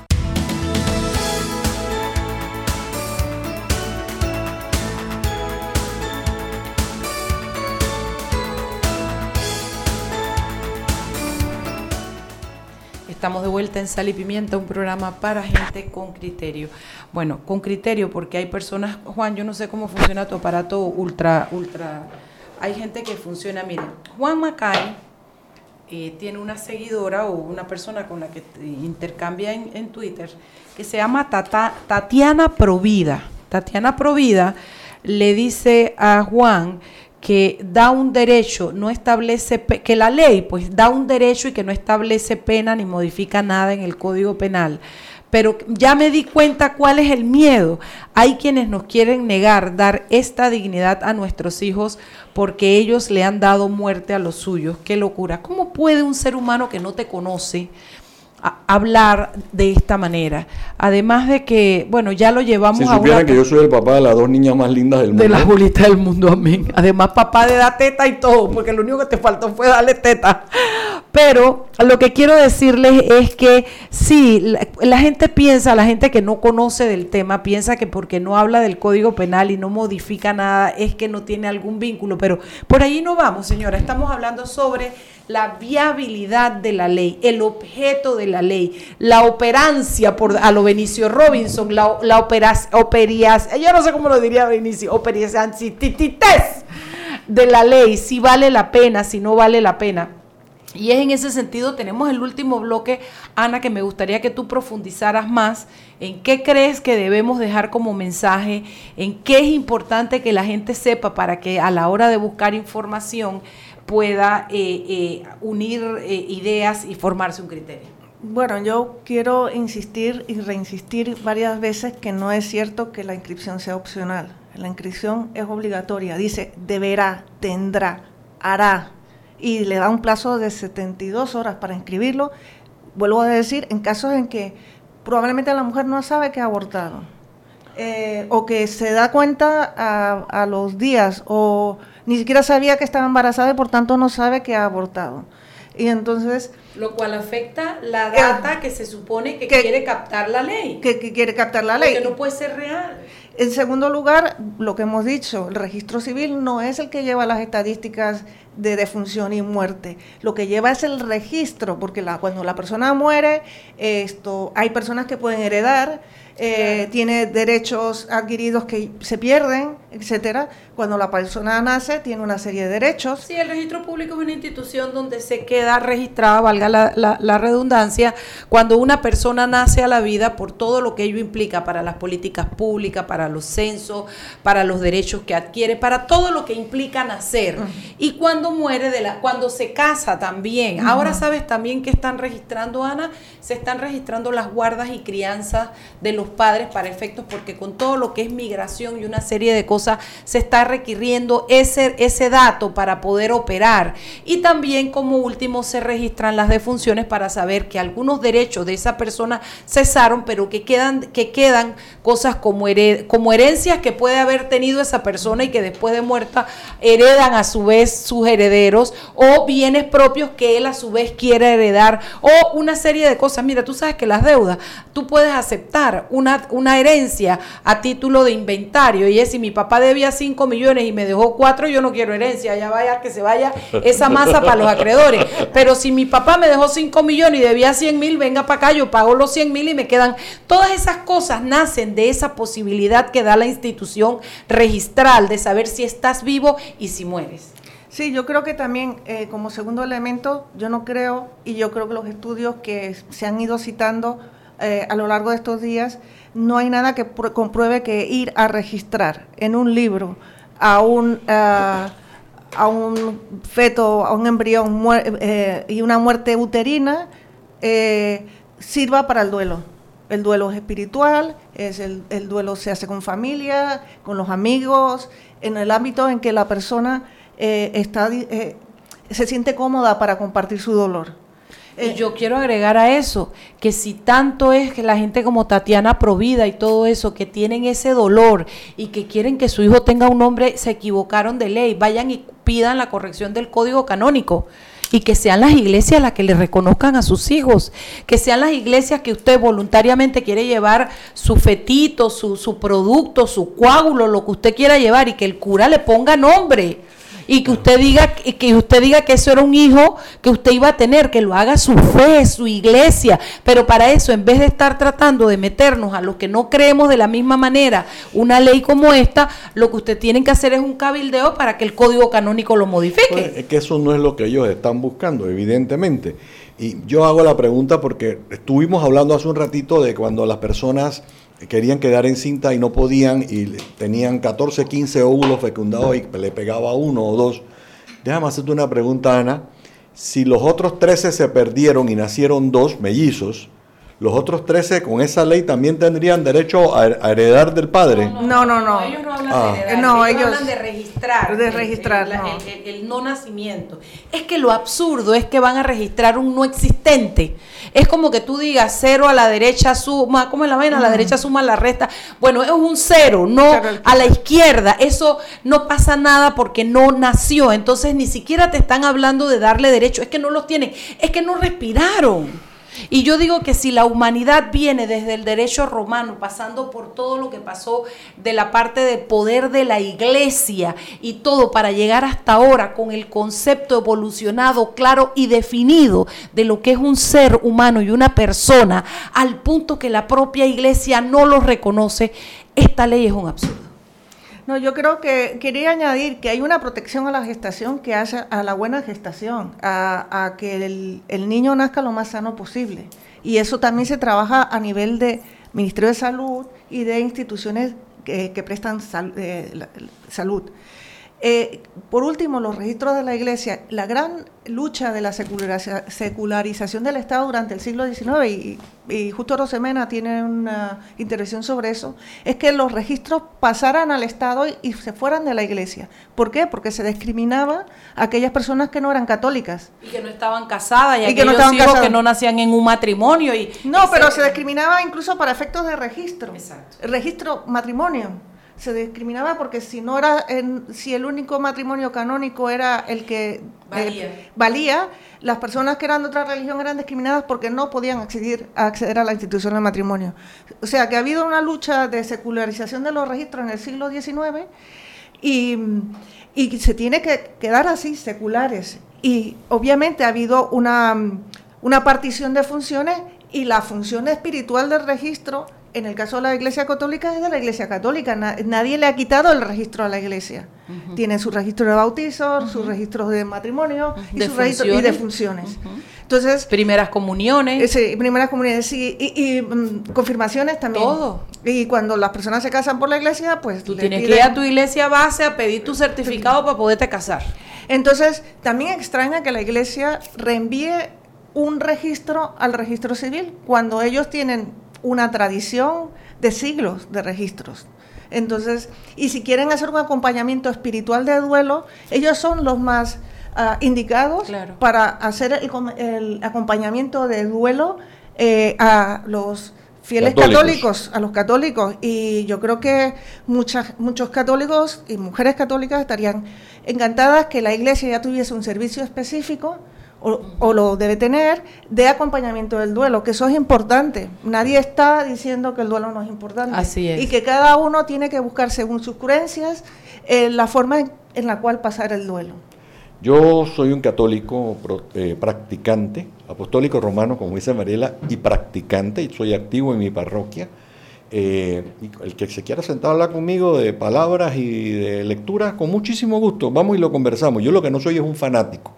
Estamos de vuelta en Sal y Pimienta, un programa para gente con criterio. Bueno, con criterio porque hay personas, Juan, yo no sé cómo funciona tu aparato ultra, ultra. Hay gente que funciona, miren, Juan Macay eh, tiene una seguidora o una persona con la que intercambia en, Twitter que se llama Tata, Tatiana Provida. Tatiana Provida le dice a Juan que da un derecho, no establece, que la ley pues da un derecho y que no establece pena ni modifica nada en el Código Penal. Pero ya me di cuenta cuál es el miedo. Hay quienes nos quieren negar dar esta dignidad a nuestros hijos porque ellos le han dado muerte a los suyos. Qué locura. ¿Cómo puede un ser humano que no te conoce hablar de esta manera. Además de que, bueno, ya lo llevamos si a que yo soy el papá de las dos niñas más lindas del mundo. De las bolitas del mundo, amén. Además, papá de da teta y todo, porque lo único que te faltó fue darle teta. Pero lo que quiero decirles es que sí, la, la, gente piensa, la gente que no conoce del tema, piensa que porque no habla del Código Penal y no modifica nada, es que no tiene algún vínculo. Pero por ahí no vamos, señora. Estamos hablando sobre la viabilidad de la ley, el objeto de la ley, la operancia por a lo Benicio Robinson, la, la operación, yo no sé cómo lo diría Benicio, operación de la ley, si vale la pena, si no vale la pena. Y es en ese sentido, tenemos el último bloque, Ana, que me gustaría que tú profundizaras más en qué crees que debemos dejar como mensaje, en qué es importante que la gente sepa para que a la hora de buscar información pueda eh, eh, unir eh, ideas y formarse un criterio. Bueno, yo quiero insistir y reinsistir varias veces que no es cierto que la inscripción sea opcional. La inscripción es obligatoria. Dice deberá, tendrá, hará. Y le da un plazo de 72 horas para inscribirlo. Vuelvo a decir, en casos en que probablemente la mujer no sabe que ha abortado. O que se da cuenta a los días o ni siquiera sabía que estaba embarazada y por tanto no sabe que ha abortado. Y entonces... Lo cual afecta la data que se supone que, que quiere captar la ley. Que, que, quiere captar la ley. Porque no puede ser real. En segundo lugar, lo que hemos dicho, el registro civil no es el que lleva las estadísticas de defunción y muerte. Lo que lleva es el registro, porque la, cuando la persona muere, esto, hay personas que pueden heredar, eh, tiene derechos adquiridos que se pierden, etcétera. Cuando la persona nace, tiene una serie de derechos. Sí, el registro público es una institución donde se queda registrada, valga la, la, redundancia, cuando una persona nace a la vida por todo lo que ello implica para las políticas públicas, para los censos, para los derechos que adquiere, para todo lo que implica nacer. Y cuando muere, de la, cuando se casa también. Ahora sabes también que están registrando, Ana, se están registrando las guardas y crianzas de los padres para efectos, porque con todo lo que es migración y una serie de cosas, se está requiriendo ese, ese dato para poder operar. Y también como último se registran las defunciones para saber que algunos derechos de esa persona cesaron, pero que quedan, que quedan cosas como, como herencias que puede haber tenido esa persona y que después de muerta heredan a su vez sus herederos o bienes propios que él a su vez quiere heredar o una serie de cosas. Mira, tú sabes que las deudas, tú puedes aceptar una, una herencia a título de inventario y es si mi papá debía 5 millones y me dejó cuatro, yo no quiero herencia, ya vaya que se vaya esa masa para los acreedores. Pero si mi papá me dejó 5 millones y debía 100 mil, venga para acá, yo pago los 100 mil y me quedan. Todas esas cosas nacen de esa posibilidad que da la institución registral de saber si estás vivo y si mueres. Sí, yo creo que también eh, como segundo elemento, yo no creo, y yo creo que los estudios que se han ido citando eh, a lo largo de estos días, no hay nada que compruebe que ir a registrar en un libro a un, a un feto, a un embrión eh, y una muerte uterina, eh, sirva para el duelo. El duelo es espiritual, es el, el, duelo se hace con familia, con los amigos, en el ámbito en que la persona eh, está, se siente cómoda para compartir su dolor. Y yo quiero agregar a eso, que si tanto es que la gente como Tatiana Provida y todo eso, que tienen ese dolor y que quieren que su hijo tenga un nombre, se equivocaron de ley, vayan y pidan la corrección del código canónico. Y que sean las iglesias las que le reconozcan a sus hijos, que sean las iglesias que usted voluntariamente quiere llevar su fetito, su, su producto, su coágulo, lo que usted quiera llevar y que el cura le ponga nombre y que usted diga que usted diga que eso era un hijo que usted iba a tener, que lo haga su fe, su iglesia, pero para eso en vez de estar tratando de meternos a los que no creemos de la misma manera una ley como esta, lo que usted tiene que hacer es un cabildeo para que el código canónico lo modifique. Pues, es que eso no es lo que ellos están buscando, evidentemente. Y yo hago la pregunta porque estuvimos hablando hace un ratito de cuando las personas querían quedar en cinta y no podían y tenían 14, 15 óvulos fecundados y le pegaba uno o dos. Déjame hacerte una pregunta, Ana. Si los otros 13 se perdieron y nacieron dos mellizos, los otros 13 con esa ley también tendrían derecho a, heredar del padre. No, no, no. Ellos no hablan de ah. heredar, no, ellos, hablan de registrar. De registrar, el, no. nacimiento. Es que lo absurdo es que van a registrar un no existente. Es como que tú digas cero a la derecha suma, ¿cómo es la vaina? A la derecha suma la resta. Bueno, es un cero, no a la izquierda. Eso no pasa nada porque no nació. Entonces ni siquiera te están hablando de darle derecho. Es que no los tienen. Es que no respiraron. Y yo digo que si la humanidad viene desde el derecho romano, pasando por todo lo que pasó de la parte del poder de la iglesia y todo para llegar hasta ahora con el concepto evolucionado, claro y definido de lo que es un ser humano y una persona, al punto que la propia iglesia no lo reconoce, esta ley es un absurdo. No, yo creo que quería añadir que hay una protección a la gestación que hace a la buena gestación, a, que el, niño nazca lo más sano posible. Y eso también se trabaja a nivel de Ministerio de Salud y de instituciones que, prestan eh, salud. Eh, por último, los registros de la Iglesia, la gran lucha de la secularización del Estado durante el siglo XIX, y, justo Rosemena tiene una intervención sobre eso, es que los registros pasaran al Estado y, se fueran de la Iglesia. ¿Por qué? Porque se discriminaba a aquellas personas que no eran católicas. Y que no estaban casadas, y, que no estaban hijos que no nacían en un matrimonio. Y, no, pero se discriminaba incluso para efectos de registro. Exacto. Registro matrimonio se discriminaba porque si no era en, si el único matrimonio canónico era el que eh, valía. las personas que eran de otra religión eran discriminadas porque no podían acceder, acceder a la institución del matrimonio. O sea que ha habido una lucha de secularización de los registros en el siglo XIX y, y se tiene que quedar así, seculares. Y obviamente ha habido una, una partición de funciones y la función espiritual del registro en el caso de la Iglesia Católica es de la Iglesia Católica, nadie le ha quitado el registro a la Iglesia. Tiene su registro de bautizo, sus registros de matrimonio y su registro y de funciones. Entonces, primeras comuniones. Sí, primeras comuniones y, mm, confirmaciones también. Todo. Y cuando las personas se casan por la iglesia, pues tú tienes que ir a tu iglesia base a pedir tu certificado para poderte casar. Entonces, también extraña que la iglesia reenvíe un registro al registro civil cuando ellos tienen una tradición de siglos de registros. Entonces, y si quieren hacer un acompañamiento espiritual de duelo, ellos son los más ah, indicados para hacer el, acompañamiento de duelo eh, a los fieles católicos. a los católicos. Y yo creo que muchas, muchos católicos y mujeres católicas estarían encantadas que la iglesia ya tuviese un servicio específico o, lo debe tener, de acompañamiento del duelo, que eso es importante. Nadie está diciendo que el duelo no es importante. Así es. Y que cada uno tiene que buscar, según sus creencias, eh, la forma en, la cual pasar el duelo. Yo soy un católico eh, practicante, apostólico romano, como dice Mariela, y practicante, y soy activo en mi parroquia. Eh, el que se quiera sentar a hablar conmigo de palabras y de lectura, con muchísimo gusto, vamos y lo conversamos. Yo lo que no soy es un fanático.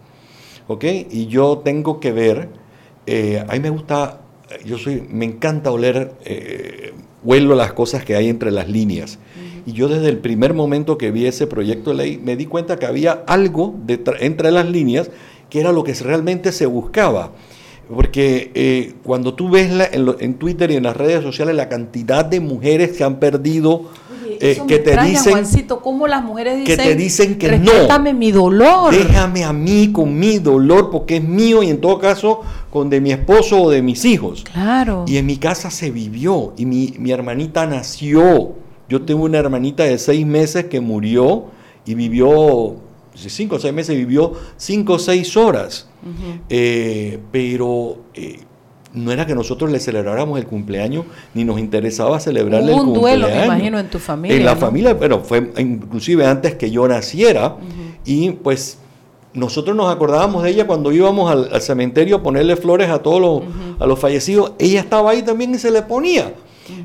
¿Ok? Y yo tengo que ver, eh, a mí me gusta, yo soy, me encanta oler, eh, huelo las cosas que hay entre las líneas. Y yo desde el primer momento que vi ese proyecto de ley me di cuenta que había algo entre las líneas que era lo que realmente se buscaba. Porque eh, cuando tú ves en, en, Twitter y en las redes sociales la cantidad de mujeres que han perdido eh, que te dicen cómo las mujeres dicen, que te dicen que no, mi dolor. Déjame a mí con mi dolor porque es mío y en todo caso con de mi esposo o de mis hijos. Claro. Y en mi casa se vivió y mi, mi hermanita nació. Yo tengo una hermanita de seis meses que murió y vivió cinco o seis meses vivió cinco o seis horas. Eh, pero eh, no era que nosotros le celebráramos el cumpleaños, ni nos interesaba celebrarle el cumpleaños. un duelo, me imagino, en tu familia. En la familia, pero fue inclusive antes que yo naciera. Y pues nosotros nos acordábamos de ella cuando íbamos al, cementerio a ponerle flores a todos los, a los fallecidos. Ella estaba ahí también y se le ponía.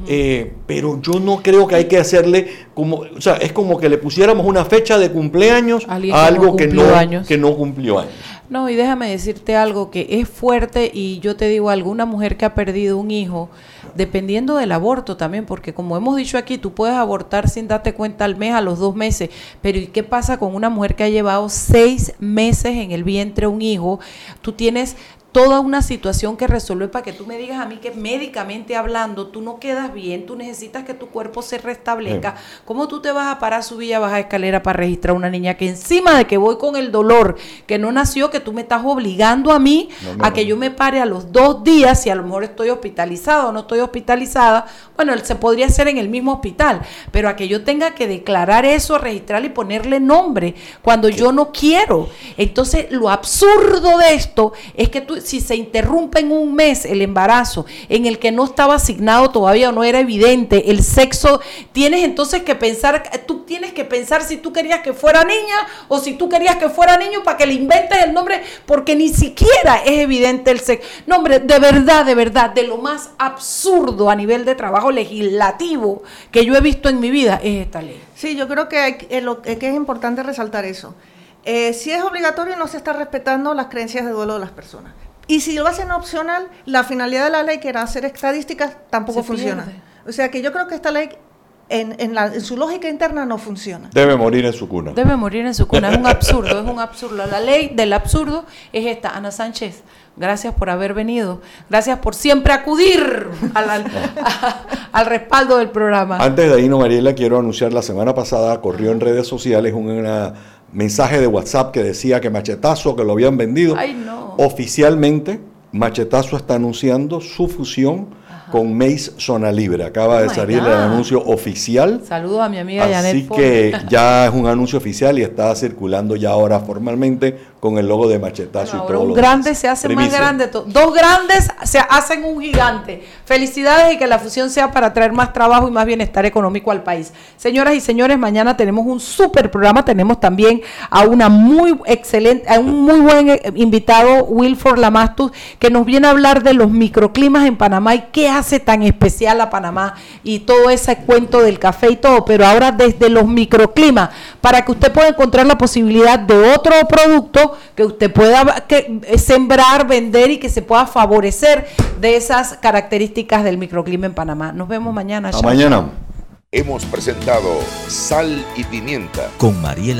Eh, pero yo no creo que hay que hacerle como, o sea, es como que le pusiéramos una fecha de cumpleaños a algo que no, que no cumplió años. No, y déjame decirte algo que es fuerte y yo te digo algo, una mujer que ha perdido un hijo, dependiendo del aborto también, porque como hemos dicho aquí, tú puedes abortar sin darte cuenta al mes, a los dos meses, pero ¿y qué pasa con una mujer que ha llevado seis meses en el vientre un hijo? Tú tienes toda una situación que resuelve para que tú me digas a mí que médicamente hablando tú no quedas bien, tú necesitas que tu cuerpo se restablezca. ¿Cómo tú te vas a parar, subir y a bajar escalera para registrar a una niña que encima de que voy con el dolor que no nació, que tú me estás obligando a mí a que yo me pare a los dos días si a lo mejor estoy hospitalizada o no estoy hospitalizada? Bueno, se podría hacer en el mismo hospital, pero a que yo tenga que declarar eso, registrar y ponerle nombre cuando yo no quiero. Entonces, lo absurdo de esto es que tú si se interrumpe en un mes el embarazo en el que no estaba asignado todavía o no era evidente el sexo, tienes entonces que pensar, tú tienes que pensar si tú querías que fuera niña o si tú querías que fuera niño para que le inventes el nombre, porque ni siquiera es evidente el sexo. No, hombre, de verdad, de verdad, de lo más absurdo a nivel de trabajo legislativo que yo he visto en mi vida es esta ley. Sí, yo creo que, hay, que es importante resaltar eso. Eh, si es obligatorio, no se está respetando las creencias de duelo de las personas. Y si lo hacen opcional, la finalidad de la ley, que era hacer estadísticas, tampoco funciona. O sea que yo creo que esta ley en, su lógica interna no funciona. Debe morir en su cuna. Debe morir en su cuna. Es un absurdo, es un absurdo. La ley del absurdo es esta. Ana Sánchez, gracias por haber venido. Gracias por siempre acudir al, al respaldo del programa. Antes de irnos, Mariela, quiero anunciar, la semana pasada corrió en redes sociales una mensaje de WhatsApp que decía que Machetazo, que lo habían vendido. Oficialmente, Machetazo está anunciando su fusión con Mace Zona Libre. Acaba de oh salir el anuncio oficial. Saludos a mi amiga Así que ya es un anuncio oficial y está circulando ya ahora formalmente con el logo de Machetazo y todo un grande se hace más grande. Dos grandes se hacen un gigante. Felicidades y que la fusión sea para traer más trabajo y más bienestar económico al país. Señoras y señores, mañana tenemos un súper programa. Tenemos también a una muy excelente, a un muy buen eh, invitado, Wilford Lamastus, que nos viene a hablar de los microclimas en Panamá y qué hace tan especial a Panamá y todo ese cuento del café y todo, pero ahora desde los microclimas, para que usted pueda encontrar la posibilidad de otro producto que usted pueda que, eh, sembrar, vender y que se pueda favorecer de esas características del microclima en Panamá. Nos vemos mañana. Hasta mañana. Hemos presentado Sal y Pimienta Con Mariela